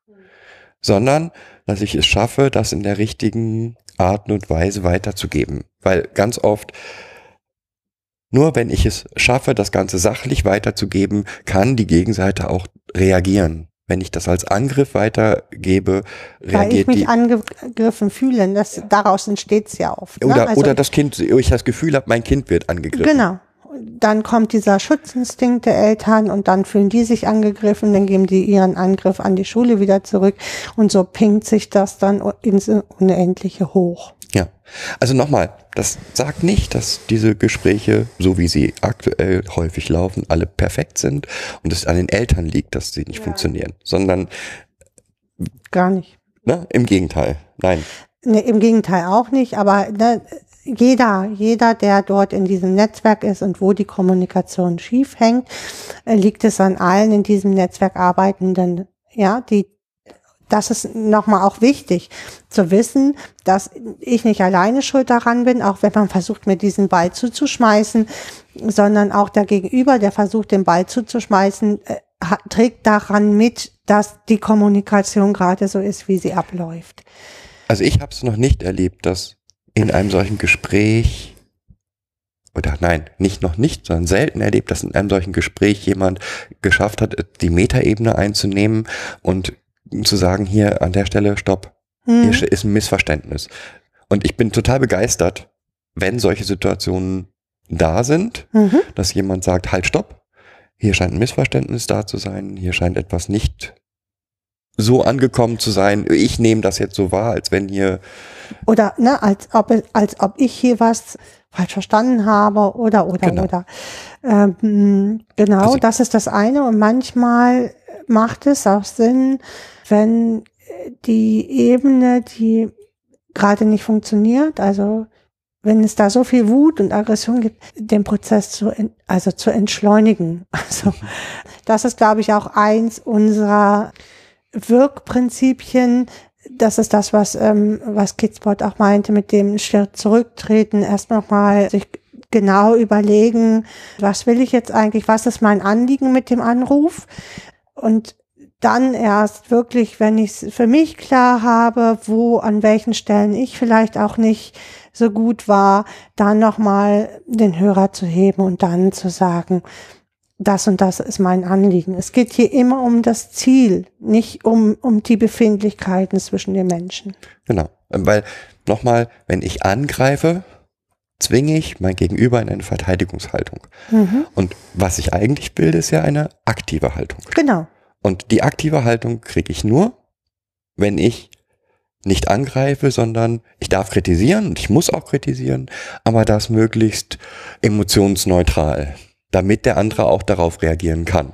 sondern dass ich es schaffe, das in der richtigen Art und Weise weiterzugeben. Weil ganz oft nur wenn ich es schaffe, das Ganze sachlich weiterzugeben, kann die Gegenseite auch reagieren. Wenn ich das als Angriff weitergebe, Weil ich reagiert mich die. angegriffen fühle. Das, daraus entsteht es ja oft. ne? Oder, Also- oder das Kind, ich das Gefühl habe, mein Kind wird angegriffen. Genau. Dann kommt dieser Schutzinstinkt der Eltern und dann fühlen die sich angegriffen, dann geben die ihren Angriff an die Schule wieder zurück und so pinkt sich das dann ins Unendliche hoch. Ja. Also nochmal, das sagt nicht, dass diese Gespräche, so wie sie aktuell häufig laufen, alle perfekt sind und es an den Eltern liegt, dass sie nicht funktionieren, sondern Gar nicht. ne, im Gegenteil. Nein. Ne, Im Gegenteil auch nicht, aber ne, jeder, jeder, der dort in diesem Netzwerk ist und wo die Kommunikation schief hängt, äh, liegt es an allen in diesem Netzwerk Arbeitenden, ja, die das ist nochmal auch wichtig zu wissen, dass ich nicht alleine schuld daran bin, auch wenn man versucht, mir diesen Ball zuzuschmeißen, sondern auch der Gegenüber, der versucht, den Ball zuzuschmeißen, äh, trägt daran mit, dass die Kommunikation gerade so ist, wie sie abläuft. Also ich habe es noch nicht erlebt, dass in einem solchen Gespräch oder nein, nicht noch nicht, sondern selten erlebt, dass in einem solchen Gespräch jemand geschafft hat, die Metaebene einzunehmen und zu sagen, hier an der Stelle, stopp, Hm. hier ist ein Missverständnis. Und ich bin total begeistert, wenn solche Situationen da sind, Mhm. dass jemand sagt, halt, stopp, hier scheint ein Missverständnis da zu sein, hier scheint etwas nicht so angekommen zu sein. Ich nehme das jetzt so wahr, als wenn hier Oder ne, als ob als ob ich hier was falsch verstanden habe oder oder Genau. oder. Ähm, genau, Also- das ist das eine. Und manchmal macht es auch Sinn, wenn die Ebene, die gerade nicht funktioniert, also wenn es da so viel Wut und Aggression gibt, den Prozess zu, also zu entschleunigen. Also das ist, glaube ich, auch eins unserer Wirkprinzipien. Das ist das, was, ähm, was Kidspot auch meinte mit dem Schritt zurücktreten, erst nochmal sich genau überlegen, was will ich jetzt eigentlich, was ist mein Anliegen mit dem Anruf und dann erst wirklich, wenn ich es für mich klar habe, wo, an welchen Stellen ich vielleicht auch nicht so gut war, dann nochmal den Hörer zu heben und dann zu sagen, das und das ist mein Anliegen. Es geht hier immer um das Ziel, nicht um, um die Befindlichkeiten zwischen den Menschen. Genau. Weil, nochmal, wenn ich angreife, zwinge ich mein Gegenüber in eine Verteidigungshaltung. Mhm. Und was ich eigentlich bilde, ist ja eine aktive Haltung. Genau. Und die aktive Haltung kriege ich nur, wenn ich nicht angreife, sondern ich darf kritisieren und ich muss auch kritisieren, aber das möglichst emotionsneutral, damit der andere auch darauf reagieren kann.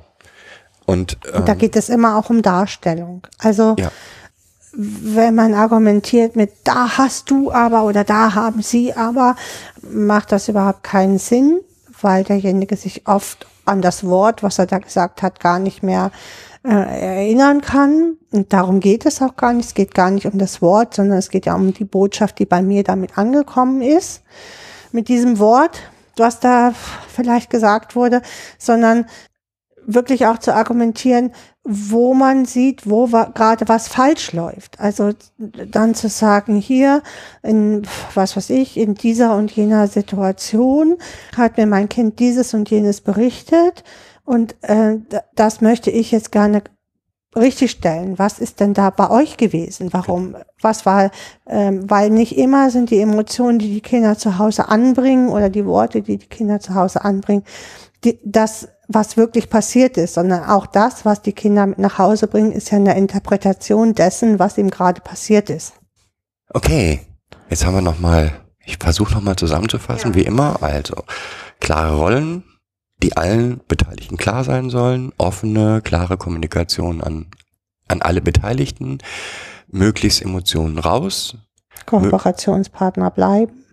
Und, ähm, Und da geht es immer auch um Darstellung. Also Ja. wenn man argumentiert mit da hast du aber oder da haben sie aber, macht das überhaupt keinen Sinn, weil derjenige sich oft an das Wort, was er da gesagt hat, gar nicht mehr äh, erinnern kann. Und darum geht es auch gar nicht. Es geht gar nicht um das Wort, sondern es geht ja um die Botschaft, die bei mir damit angekommen ist. Mit diesem Wort, was da vielleicht gesagt wurde, sondern wirklich auch zu argumentieren, wo man sieht, wo wa gerade was falsch läuft. Also dann zu sagen, hier in, was weiß ich, in dieser und jener Situation hat mir mein Kind dieses und jenes berichtet und äh, das möchte ich jetzt gerne richtig stellen. Was ist denn da bei euch gewesen? Warum? Was war? Ähm, weil nicht immer sind die Emotionen, die die Kinder zu Hause anbringen oder die Worte, die die Kinder zu Hause anbringen, die, das, was wirklich passiert ist, sondern auch das, was die Kinder mit nach Hause bringen, ist ja eine Interpretation dessen, was ihm gerade passiert ist. Okay, jetzt haben wir noch mal, ich versuche noch mal zusammenzufassen, wie immer. Also klare Rollen, die allen Beteiligten klar sein sollen, offene, klare Kommunikation an, an alle Beteiligten, möglichst Emotionen raus, Kooperationspartner bleiben.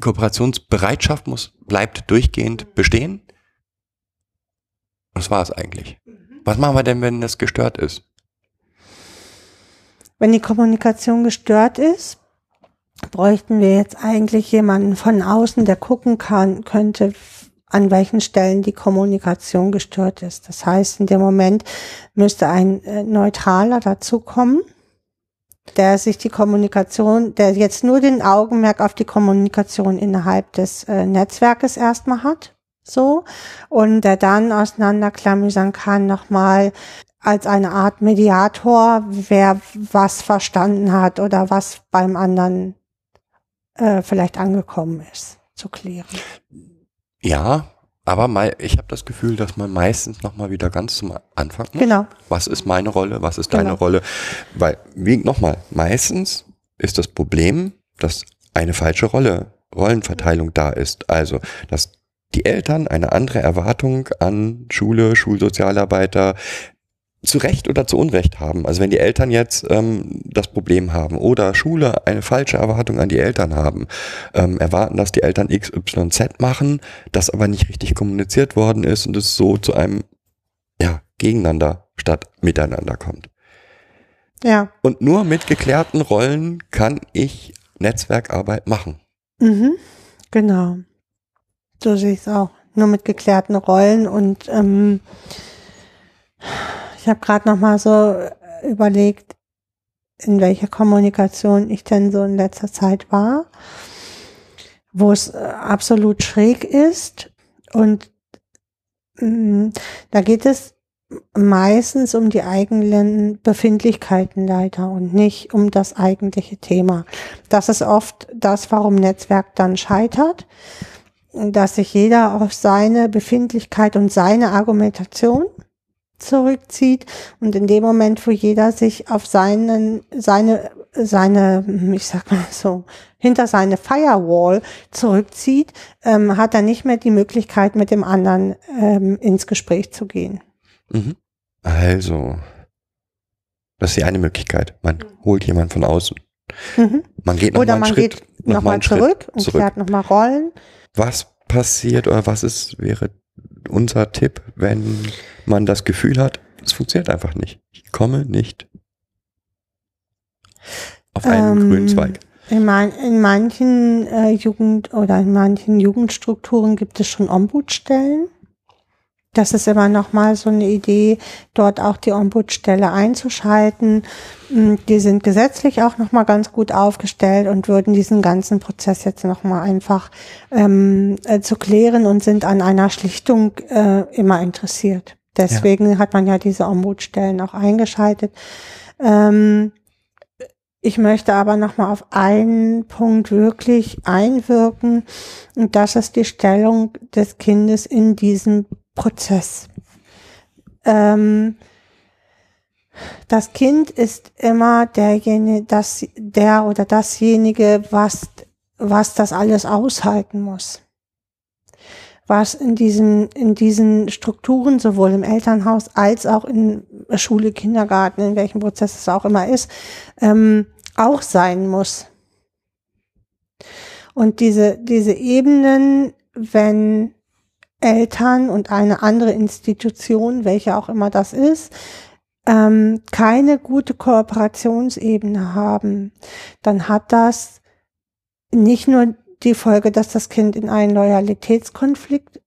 Kooperationsbereitschaft muss, bleibt durchgehend bestehen. Das war es eigentlich. Was machen wir denn, wenn das gestört ist? Wenn die Kommunikation gestört ist, bräuchten wir jetzt eigentlich jemanden von außen, der gucken kann, könnte, an welchen Stellen die Kommunikation gestört ist. Das heißt, in dem Moment müsste ein äh, Neutraler dazukommen, der sich die Kommunikation, der jetzt nur den Augenmerk auf die Kommunikation innerhalb des äh, Netzwerkes erstmal hat, so, und der dann auseinanderklamüsern kann nochmal als eine Art Mediator, wer was verstanden hat oder was beim anderen äh, vielleicht angekommen ist, zu klären. Ja, aber mei- ich habe das Gefühl, dass man meistens noch mal wieder ganz zum Anfang muss. Genau. Was ist meine Rolle? Was ist deine Genau. Rolle? Weil, wie nochmal, meistens ist das Problem, dass eine falsche Rolle, Rollenverteilung da ist. Also, dass die Eltern eine andere Erwartung an Schule, Schulsozialarbeiter zu Recht oder zu Unrecht haben. Also wenn die Eltern jetzt ähm, das Problem haben oder Schule eine falsche Erwartung an die Eltern haben, ähm, erwarten, dass die Eltern XYZ machen, das aber nicht richtig kommuniziert worden ist und es so zu einem ja, gegeneinander statt miteinander kommt. Ja. Und nur mit geklärten Rollen kann ich Netzwerkarbeit machen. Mhm. Genau. So sehe ich es auch. Nur mit geklärten Rollen und ähm, ich habe gerade noch mal so äh, überlegt, in welcher Kommunikation ich denn so in letzter Zeit war, wo es äh, absolut schräg ist und mh, da geht es meistens um die eigenen Befindlichkeiten leider und nicht um das eigentliche Thema. Das ist oft das, warum Netzwerk dann scheitert, dass sich jeder auf seine Befindlichkeit und seine Argumentation zurückzieht und in dem Moment, wo jeder sich auf seinen, seine, seine, ich sag mal so, hinter seine Firewall zurückzieht, ähm, hat er nicht mehr die Möglichkeit, mit dem anderen ähm, ins Gespräch zu gehen. Mhm. Also, das ist die eine Möglichkeit. Man holt jemanden von außen. Mhm. Man geht noch Oder mal einen man Schritt, geht noch mal nochmal einen Schritt zurück und zurück. klärt nochmal Rollen. Was passiert oder was ist, wäre unser Tipp, wenn man das Gefühl hat, es funktioniert einfach nicht. Ich komme nicht auf einen Ähm, grünen Zweig. In, man, in manchen äh, Jugend- oder in manchen Jugendstrukturen gibt es schon Ombudsstellen. Das ist immer noch mal so eine Idee, dort auch die Ombudsstelle einzuschalten. Mm, Die sind gesetzlich auch noch mal ganz gut aufgestellt und würden diesen ganzen Prozess jetzt noch mal einfach ähm, äh, zu klären und sind an einer Schlichtung äh, immer interessiert. Deswegen hat man ja diese Ombudsstellen auch eingeschaltet. Ähm, ich möchte aber noch mal auf einen Punkt wirklich einwirken und das ist die Stellung des Kindes in diesem Prozess. Ähm, das Kind ist immer derjenige, das, der oder dasjenige, was, was das alles aushalten muss. Was in diesen, in diesen Strukturen, sowohl im Elternhaus als auch in Schule, Kindergarten, in welchem Prozess es auch immer ist, ähm, auch sein muss. Und diese, diese Ebenen, wenn Eltern und eine andere Institution, welche auch immer das ist, ähm, keine gute Kooperationsebene haben, dann hat das nicht nur die Folge, dass das Kind in einen Loyalitätskonflikt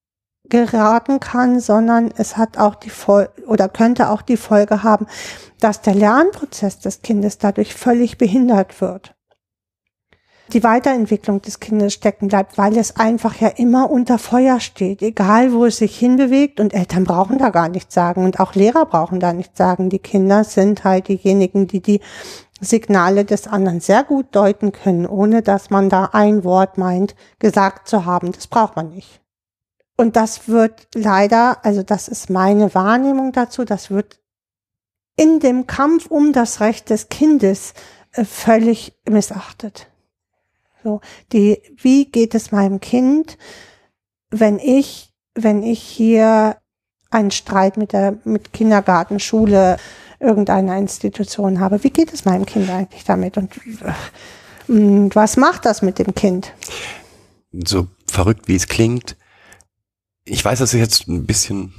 geraten kann, sondern es hat auch die Folge oder könnte auch die Folge haben, dass der Lernprozess des Kindes dadurch völlig behindert wird. Die Weiterentwicklung des Kindes stecken bleibt, weil es einfach ja immer unter Feuer steht, egal wo es sich hinbewegt und Eltern brauchen da gar nichts sagen und auch Lehrer brauchen da nichts sagen. Die Kinder sind halt diejenigen, die die Signale des anderen sehr gut deuten können, ohne dass man da ein Wort meint, gesagt zu haben. Das braucht man nicht. Und das wird leider, also das ist meine Wahrnehmung dazu, das wird in dem Kampf um das Recht des Kindes äh, völlig missachtet. So, die, wie geht es meinem Kind, wenn ich, wenn ich hier einen Streit mit der, mit Kindergarten, Schule, irgendeiner Institution habe? Wie geht es meinem Kind eigentlich damit? Und mh, was macht das mit dem Kind? So verrückt wie es klingt, ich weiß, dass es jetzt ein bisschen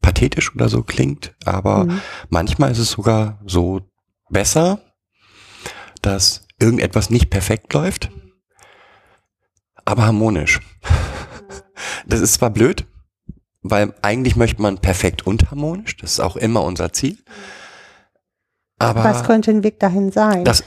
pathetisch oder so klingt, aber Mhm. manchmal ist es sogar so besser, dass irgendetwas nicht perfekt läuft, aber harmonisch. Das ist zwar blöd, weil eigentlich möchte man perfekt und harmonisch, das ist auch immer unser Ziel. Aber Was könnte ein Weg dahin sein? das,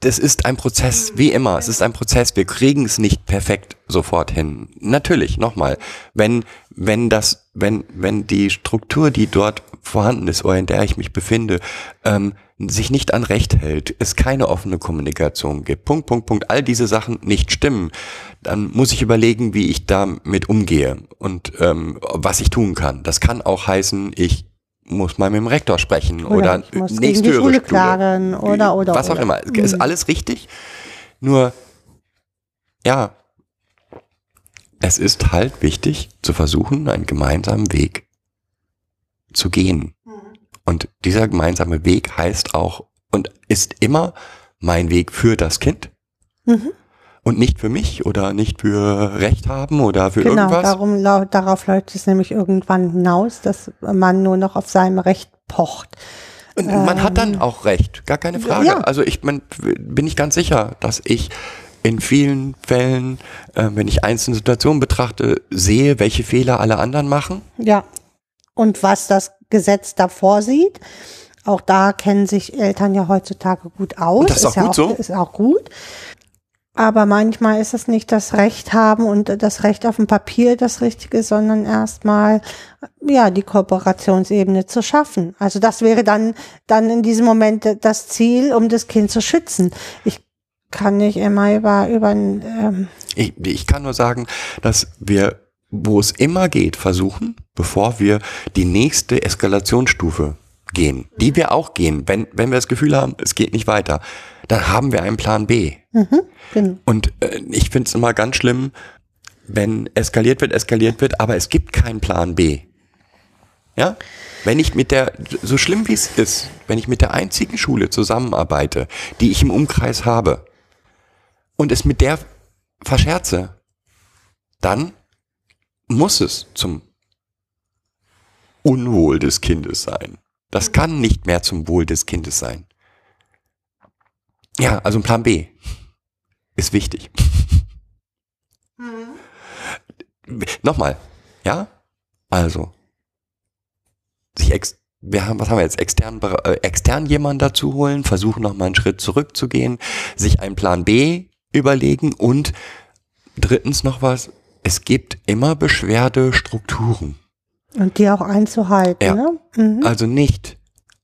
das ist ein Prozess, wie immer. Es ist ein Prozess. Wir kriegen es nicht perfekt sofort hin. Natürlich, nochmal, wenn, wenn das, wenn, wenn die Struktur, die dort vorhanden ist oder in der ich mich befinde, ähm, sich nicht an Recht hält, es keine offene Kommunikation gibt, Punkt, Punkt, Punkt, all diese Sachen nicht stimmen, dann muss ich überlegen, wie ich damit umgehe und ähm, was ich tun kann. Das kann auch heißen, ich muss mal mit dem Rektor sprechen oder, ich muss gegen nächste die Schule Schule klagen oder, oder, was auch oder. immer. Ist Mhm. alles richtig. Nur, ja, es ist halt wichtig zu versuchen, einen gemeinsamen Weg zu gehen. Mhm. Und dieser gemeinsame Weg heißt auch und ist immer mein Weg für das Kind Mhm. und nicht für mich oder nicht für Recht haben oder für Genau, irgendwas. darum, darauf läuft es nämlich irgendwann hinaus, dass man nur noch auf seinem Recht pocht. Und man hat dann auch recht, gar keine Frage. Ähm, ja. Also ich mein, bin ich ganz sicher, dass ich in vielen Fällen, äh, wenn ich einzelne Situationen betrachte, sehe, welche Fehler alle anderen machen. Ja. Und was das Gesetz davor sieht, auch da kennen sich Eltern ja heutzutage gut aus. Und das ist auch ja gut so. Ist auch gut. Aber manchmal ist es nicht das Recht haben und das Recht auf dem Papier das Richtige, sondern erstmal, ja, die Kooperationsebene zu schaffen. Also das wäre dann, dann in diesem Moment das Ziel, um das Kind zu schützen. Ich kann nicht immer über, über, ähm, Ich, ich kann nur sagen, dass wir, wo es immer geht, versuchen, bevor wir die nächste Eskalationsstufe gehen, die wir auch gehen, wenn, wenn wir das Gefühl haben, es geht nicht weiter, dann haben wir einen Plan B. genau. Und äh, ich finde es immer ganz schlimm, wenn eskaliert wird, eskaliert wird, aber es gibt keinen Plan B. Ja? Wenn ich mit der, so schlimm wie es ist, wenn ich mit der einzigen Schule zusammenarbeite, die ich im Umkreis habe, und es mit der verscherze, dann muss es zum Unwohl des Kindes sein. Das kann nicht mehr zum Wohl des Kindes sein. Ja, also ein Plan B ist wichtig. Nochmal, ja? Also, sich ex wir haben, was haben wir jetzt, extern, äh, extern jemanden dazu holen, versuchen nochmal einen Schritt zurückzugehen, sich einen Plan B überlegen und drittens noch was, es gibt immer Beschwerdestrukturen. Und die auch einzuhalten, Ja. ne? Mhm. Also nicht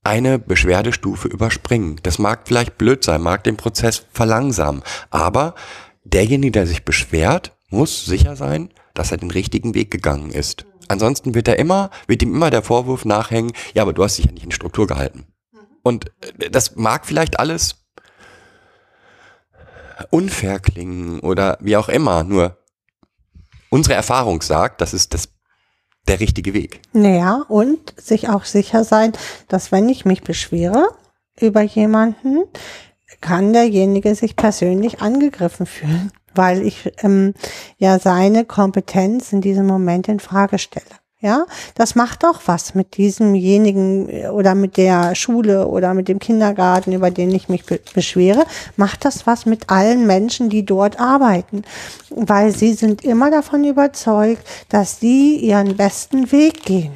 eine Beschwerdestufe überspringen. Das mag vielleicht blöd sein, mag den Prozess verlangsamen. Aber derjenige, der sich beschwert, muss sicher sein, dass er den richtigen Weg gegangen ist. Ansonsten wird er immer, wird ihm immer der Vorwurf nachhängen, ja, aber du hast dich ja nicht in Struktur gehalten. Und äh, das mag vielleicht alles unfair klingen oder wie auch immer, nur unsere Erfahrung sagt, das ist das, der richtige Weg. Naja, und sich auch sicher sein, dass wenn ich mich beschwere über jemanden, kann derjenige sich persönlich angegriffen fühlen, weil ich ähm, ja seine Kompetenz in diesem Moment in Frage stelle. Ja, das macht doch was mit diesemjenigen äh, oder mit der Schule oder mit dem Kindergarten, über den ich mich be beschwere, macht das was mit allen Menschen, die dort arbeiten, weil sie sind immer davon überzeugt, dass sie ihren besten Weg gehen.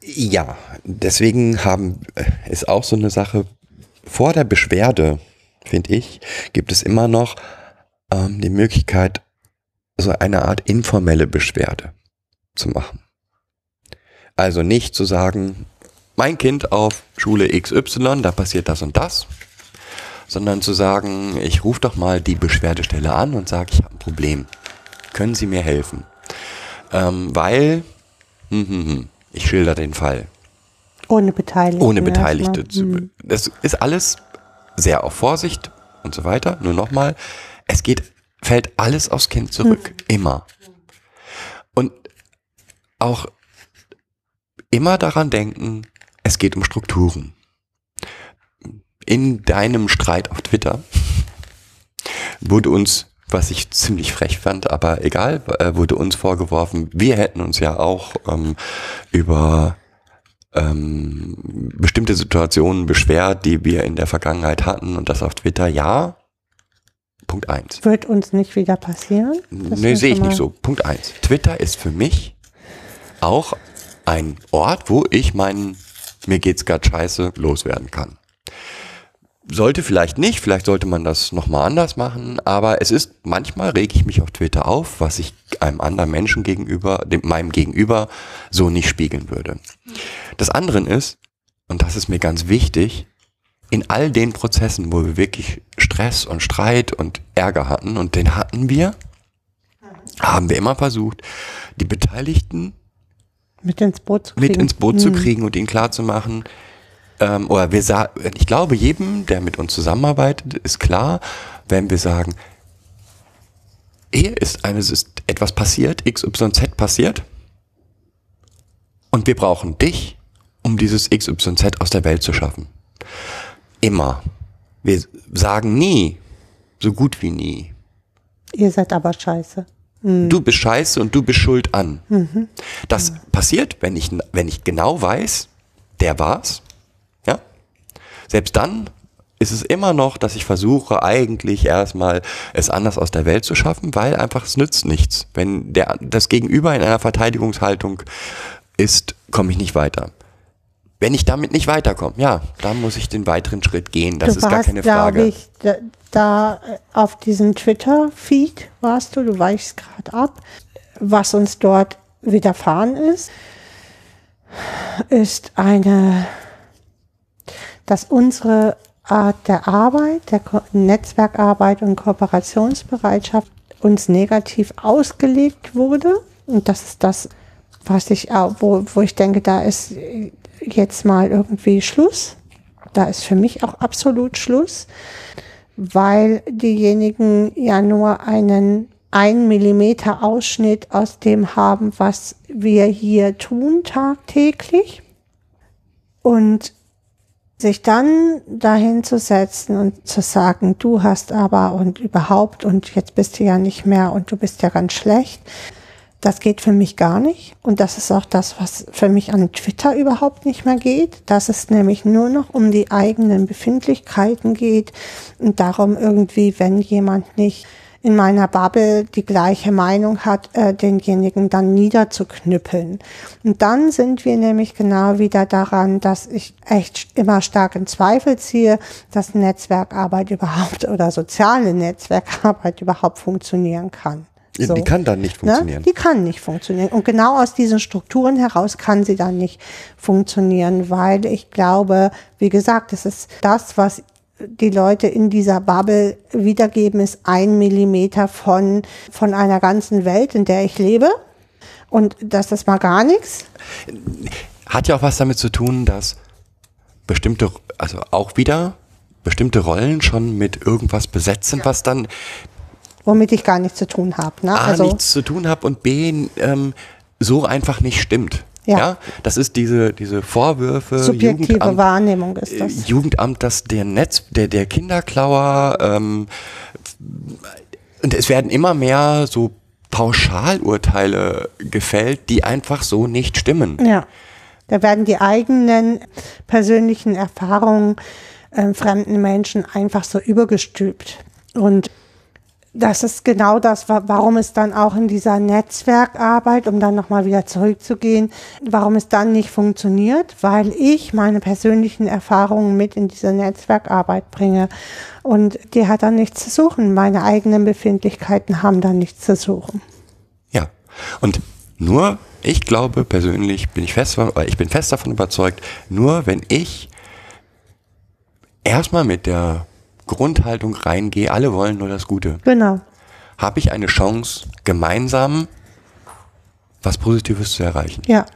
Ja, deswegen haben, äh, ist auch so eine Sache, vor der Beschwerde, finde ich, gibt es immer noch ähm, die Möglichkeit, so eine Art informelle Beschwerde zu machen. Also nicht zu sagen, mein Kind auf Schule XY, da passiert das und das, sondern zu sagen, ich rufe doch mal die Beschwerdestelle an und sage, ich habe ein Problem. Können Sie mir helfen? Ähm, weil, hm, hm, hm, ich schilder den Fall. Ohne Beteiligte. Ohne Beteiligte. Hm. Das ist alles sehr auf Vorsicht und so weiter. Nur nochmal, es geht, fällt alles aufs Kind zurück. Immer. Und auch immer daran denken, es geht um Strukturen. In deinem Streit auf Twitter wurde uns, was ich ziemlich frech fand, aber egal, äh, wurde uns vorgeworfen, wir hätten uns ja auch ähm, über ähm, bestimmte Situationen beschwert, die wir in der Vergangenheit hatten und das auf Twitter, ja. Punkt eins. Wird uns nicht wieder passieren? Das Nee, sehe ich nicht so. Punkt eins. Twitter ist für mich auch ein Ort, wo ich meinen mir geht's grad scheiße, loswerden kann. Sollte vielleicht nicht, vielleicht sollte man das nochmal anders machen, aber es ist, manchmal rege ich mich auf Twitter auf, was ich einem anderen Menschen gegenüber, dem, meinem Gegenüber, so nicht spiegeln würde. Das andere ist, und das ist mir ganz wichtig, in all den Prozessen, wo wir wirklich Stress und Streit und Ärger hatten, und den hatten wir, haben wir immer versucht, die Beteiligten Mit ins Boot zu kriegen. mit ins Boot zu kriegen und ihnen klarzumachen, ähm, oder wir sa ich glaube, jedem, der mit uns zusammenarbeitet, ist klar, wenn wir sagen, hier ist eines ist etwas passiert, XYZ passiert, und wir brauchen dich, um dieses XYZ aus der Welt zu schaffen. Immer. Wir sagen nie, so gut wie nie, Ihr seid aber scheiße. Du bist scheiße und du bist schuld an. Das passiert, wenn ich, wenn ich genau weiß, der war's. Ja. Selbst dann ist es immer noch, dass ich versuche, eigentlich erstmal es anders aus der Welt zu schaffen, weil einfach es nützt nichts. Wenn der, das Gegenüber in einer Verteidigungshaltung ist, komme ich nicht weiter. Wenn ich damit nicht weiterkomme, ja, dann muss ich den weiteren Schritt gehen. Das du ist gar warst, keine glaube Frage. ich, da, da äh, auf diesem Twitter-Feed warst du, du weichst gerade ab. Was uns dort widerfahren ist, ist eine, dass unsere Art der Arbeit, der Ko Netzwerkarbeit und Kooperationsbereitschaft uns negativ ausgelegt wurde. Und das ist das, was ich auch, wo, wo ich denke, da ist jetzt mal irgendwie Schluss. Da ist für mich auch absolut Schluss, weil diejenigen ja nur einen ein Millimeter Ausschnitt aus dem haben, was wir hier tun tagtäglich. Und sich dann dahin zu setzen und zu sagen, du hast aber und überhaupt und jetzt bist du ja nicht mehr und du bist ja ganz schlecht, das geht für mich gar nicht. Und das ist auch das, was für mich an Twitter überhaupt nicht mehr geht. Dass es nämlich nur noch um die eigenen Befindlichkeiten geht und darum irgendwie, wenn jemand nicht in meiner Bubble die gleiche Meinung hat, äh, denjenigen dann niederzuknüppeln. Und dann sind wir nämlich genau wieder daran, dass ich echt immer stark in Zweifel ziehe, dass Netzwerkarbeit überhaupt oder soziale Netzwerkarbeit überhaupt funktionieren kann. Die kann dann nicht funktionieren. Ne? Die kann nicht funktionieren. Und genau aus diesen Strukturen heraus kann sie dann nicht funktionieren, weil ich glaube, wie gesagt, es ist das, was die Leute in dieser Bubble wiedergeben, ist ein Millimeter von, von einer ganzen Welt, in der ich lebe. Und das ist mal gar nichts. Hat ja auch was damit zu tun, dass bestimmte, also auch wieder bestimmte Rollen schon mit irgendwas besetzt sind, was dann Womit ich gar nichts zu tun habe. Ne? A, Also, nichts zu tun habe und B, ähm, so einfach nicht stimmt. Ja. das ist diese, diese Vorwürfe. subjektive Jugendamt, Wahrnehmung ist äh, das. Jugendamt, dass der Netz, der, der Kinderklauer, ähm, und es werden immer mehr so Pauschalurteile gefällt, die einfach so nicht stimmen. Ja. Da werden die eigenen persönlichen Erfahrungen äh, fremden Menschen einfach so übergestülpt. Und das ist genau das, wa- warum es dann auch in dieser Netzwerkarbeit, um dann nochmal wieder zurückzugehen, warum es dann nicht funktioniert, weil ich meine persönlichen Erfahrungen mit in diese Netzwerkarbeit bringe. Und die hat dann nichts zu suchen. Meine eigenen Befindlichkeiten haben dann nichts zu suchen. Ja. Und nur, ich glaube persönlich, bin ich fest, ich bin fest davon überzeugt, nur wenn ich erstmal mit der Grundhaltung reingehe, alle wollen nur das Gute, Genau. habe ich eine Chance, gemeinsam was Positives zu erreichen. Ja.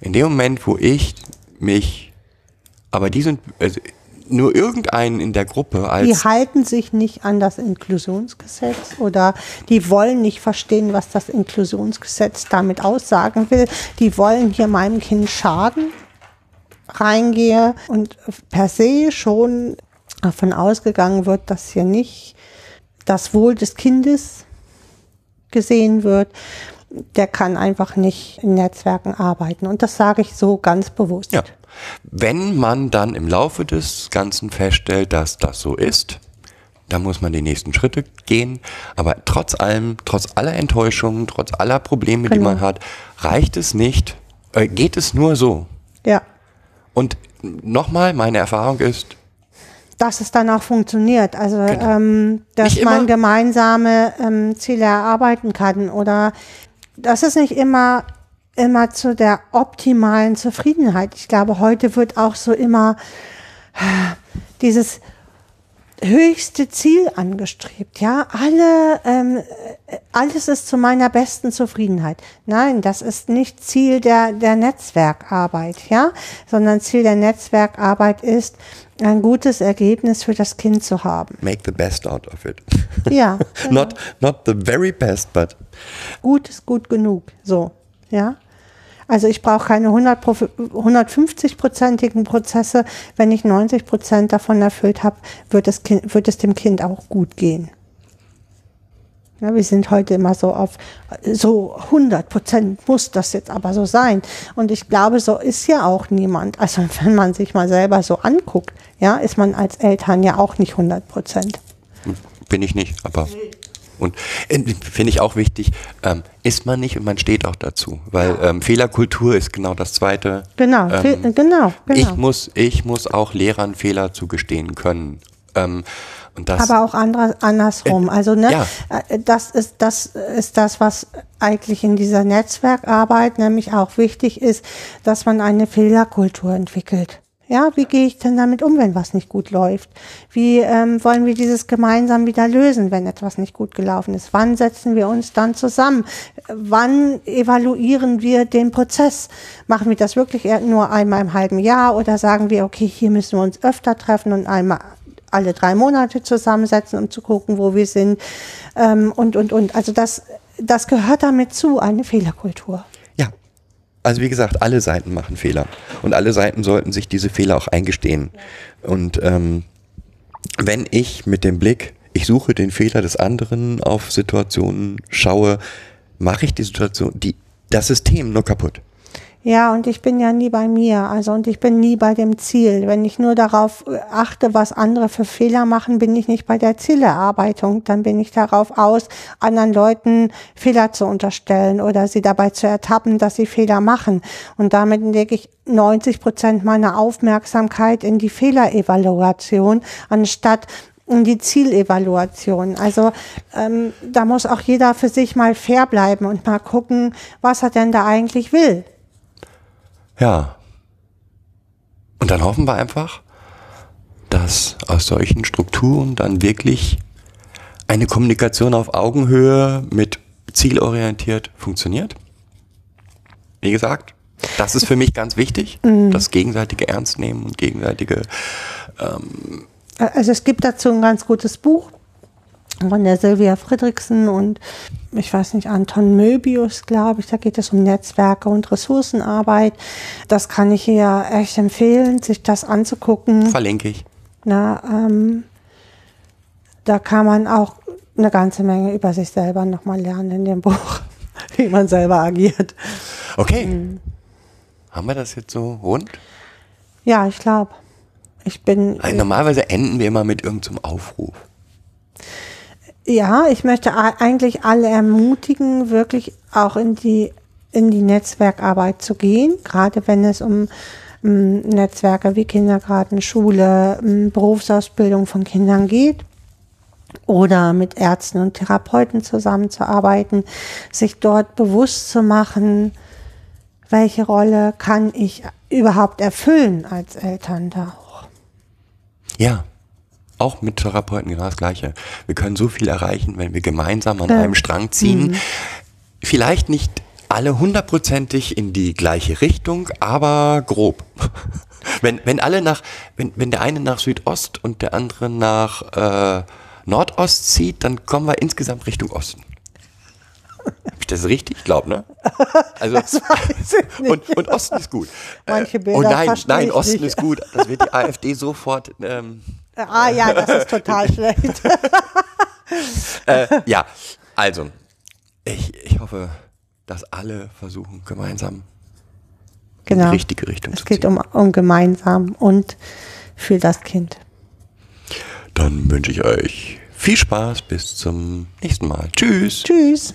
In dem Moment, wo ich mich, aber die sind, also nur irgendeinen in der Gruppe Die als, halten sich nicht an das Inklusionsgesetz oder die wollen nicht verstehen, was das Inklusionsgesetz damit aussagen will. Die wollen hier meinem Kind schaden, reingehe und per se schon davon ausgegangen wird, dass hier nicht das Wohl des Kindes gesehen wird, der kann einfach nicht in Netzwerken arbeiten. Und das sage ich so ganz bewusst. ja, wenn man dann im Laufe des Ganzen feststellt, dass das so ist, dann muss man die nächsten Schritte gehen. Aber trotz allem, trotz aller Enttäuschungen, trotz aller Probleme, die Genau. man hat, reicht es nicht, äh, geht es nur so. Ja. Und nochmal, meine Erfahrung ist, dass es dann auch funktioniert. Also, Genau. ähm, dass Nicht man immer. gemeinsame ähm, Ziele erarbeiten kann oder das ist nicht immer immer zu der optimalen Zufriedenheit. Ich glaube, heute wird auch so immer äh, dieses höchste Ziel angestrebt. Ja, alle, ähm, äh, alles ist zu meiner besten Zufriedenheit. Nein, das ist nicht Ziel der, der Netzwerkarbeit, ja, sondern Ziel der Netzwerkarbeit ist, ein gutes Ergebnis für das Kind zu haben. make the best out of it. Ja, not, not the very best, but gut ist gut genug. So, ja. Also ich brauche keine 100 Profi- 150-prozentigen Prozesse. Wenn ich 90 Prozent davon erfüllt habe, wird, es wird es dem Kind auch gut gehen. Ja, wir sind heute immer so auf so 100 Prozent muss das jetzt aber so sein. Und ich glaube, so ist ja auch niemand. Also wenn man sich mal selber so anguckt, ja, ist man als Eltern ja auch nicht 100 Prozent. bin ich nicht, aber und äh, finde ich auch wichtig, ähm, ist man nicht und man steht auch dazu, weil ähm, Fehlerkultur ist genau das Zweite. Genau, Ähm, genau, genau. Ich muss, ich muss auch Lehrern Fehler zugestehen können. Ähm, Aber auch andere, andersrum. Also ne, ja. äh, das ist das ist das, was eigentlich in dieser Netzwerkarbeit nämlich auch wichtig ist, dass man eine Fehlerkultur entwickelt. Ja, wie gehe ich denn damit um, wenn was nicht gut läuft? Wie ähm, wollen wir dieses gemeinsam wieder lösen, wenn etwas nicht gut gelaufen ist? Wann setzen wir uns dann zusammen? Wann evaluieren wir den Prozess? Machen wir das wirklich nur einmal im halben Jahr oder sagen wir, okay, hier müssen wir uns öfter treffen und einmal alle drei Monate zusammensetzen, um zu gucken, wo wir sind ähm, und, und, und. Also das, das gehört damit zu, eine Fehlerkultur. Also wie gesagt, alle Seiten machen Fehler und alle Seiten sollten sich diese Fehler auch eingestehen. Und ähm, wenn ich mit dem Blick, ich suche den Fehler des anderen auf Situationen schaue, mache ich die Situation, die, das System nur kaputt. Ja, und ich bin ja nie bei mir, also und ich bin nie bei dem Ziel. Wenn ich nur darauf äh, achte, was andere für Fehler machen, bin ich nicht bei der Zielerarbeitung. Dann bin ich darauf aus, anderen Leuten Fehler zu unterstellen oder sie dabei zu ertappen, dass sie Fehler machen. Und damit lege ich 90 Prozent meiner Aufmerksamkeit in die Fehlerevaluation, anstatt in die Zielevaluation. Also ähm, da muss auch jeder für sich mal fair bleiben und mal gucken, was er denn da eigentlich will. Ja. Und dann hoffen wir einfach, dass aus solchen Strukturen dann wirklich eine Kommunikation auf Augenhöhe mit zielorientiert funktioniert. Wie gesagt, das ist für mich ganz wichtig, das gegenseitige Ernst nehmen und gegenseitige Also es gibt dazu ein ganz gutes Buch von der Sylvia Friedrichsen und ich weiß nicht, Anton Möbius, glaube ich. Da geht es um Netzwerke und Ressourcenarbeit. Das kann ich hier echt empfehlen, sich das anzugucken. verlinke ich. Na, ähm, da kann man auch eine ganze Menge über sich selber nochmal lernen in dem Buch, wie man selber agiert. Okay. Haben wir das jetzt so rund? Ja, ich glaube. Ich bin. Also normalerweise enden wir immer mit irgendeinem Aufruf. Ja, ich möchte eigentlich alle ermutigen, wirklich auch in die, in die Netzwerkarbeit zu gehen, gerade wenn es um Netzwerke wie Kindergarten, Schule, Berufsausbildung von Kindern geht oder mit Ärzten und Therapeuten zusammenzuarbeiten, sich dort bewusst zu machen, welche Rolle kann ich überhaupt erfüllen als Eltern da auch. Ja, auch mit Therapeuten genau das Gleiche. Wir können so viel erreichen, wenn wir gemeinsam an einem Strang ziehen. Vielleicht nicht alle hundertprozentig in die gleiche Richtung, aber grob. Wenn, wenn alle nach, wenn, wenn der eine nach Südost und der andere nach äh, Nordost zieht, dann kommen wir insgesamt Richtung Osten. Hab ich das richtig? Ich glaube, ne? Also, und, und Osten ist gut. Manche Äh, Bilder oh nein, nein, Osten nicht. ist gut. Das wird die AfD sofort ähm, Ah ja, das ist total schlecht. äh, ja, also, ich, ich hoffe, dass alle versuchen, gemeinsam in Genau. die richtige Richtung Es zu geht ziehen. um, um gemeinsam und für das Kind. Dann wünsche ich euch viel Spaß. Bis zum nächsten Mal. Tschüss. Tschüss.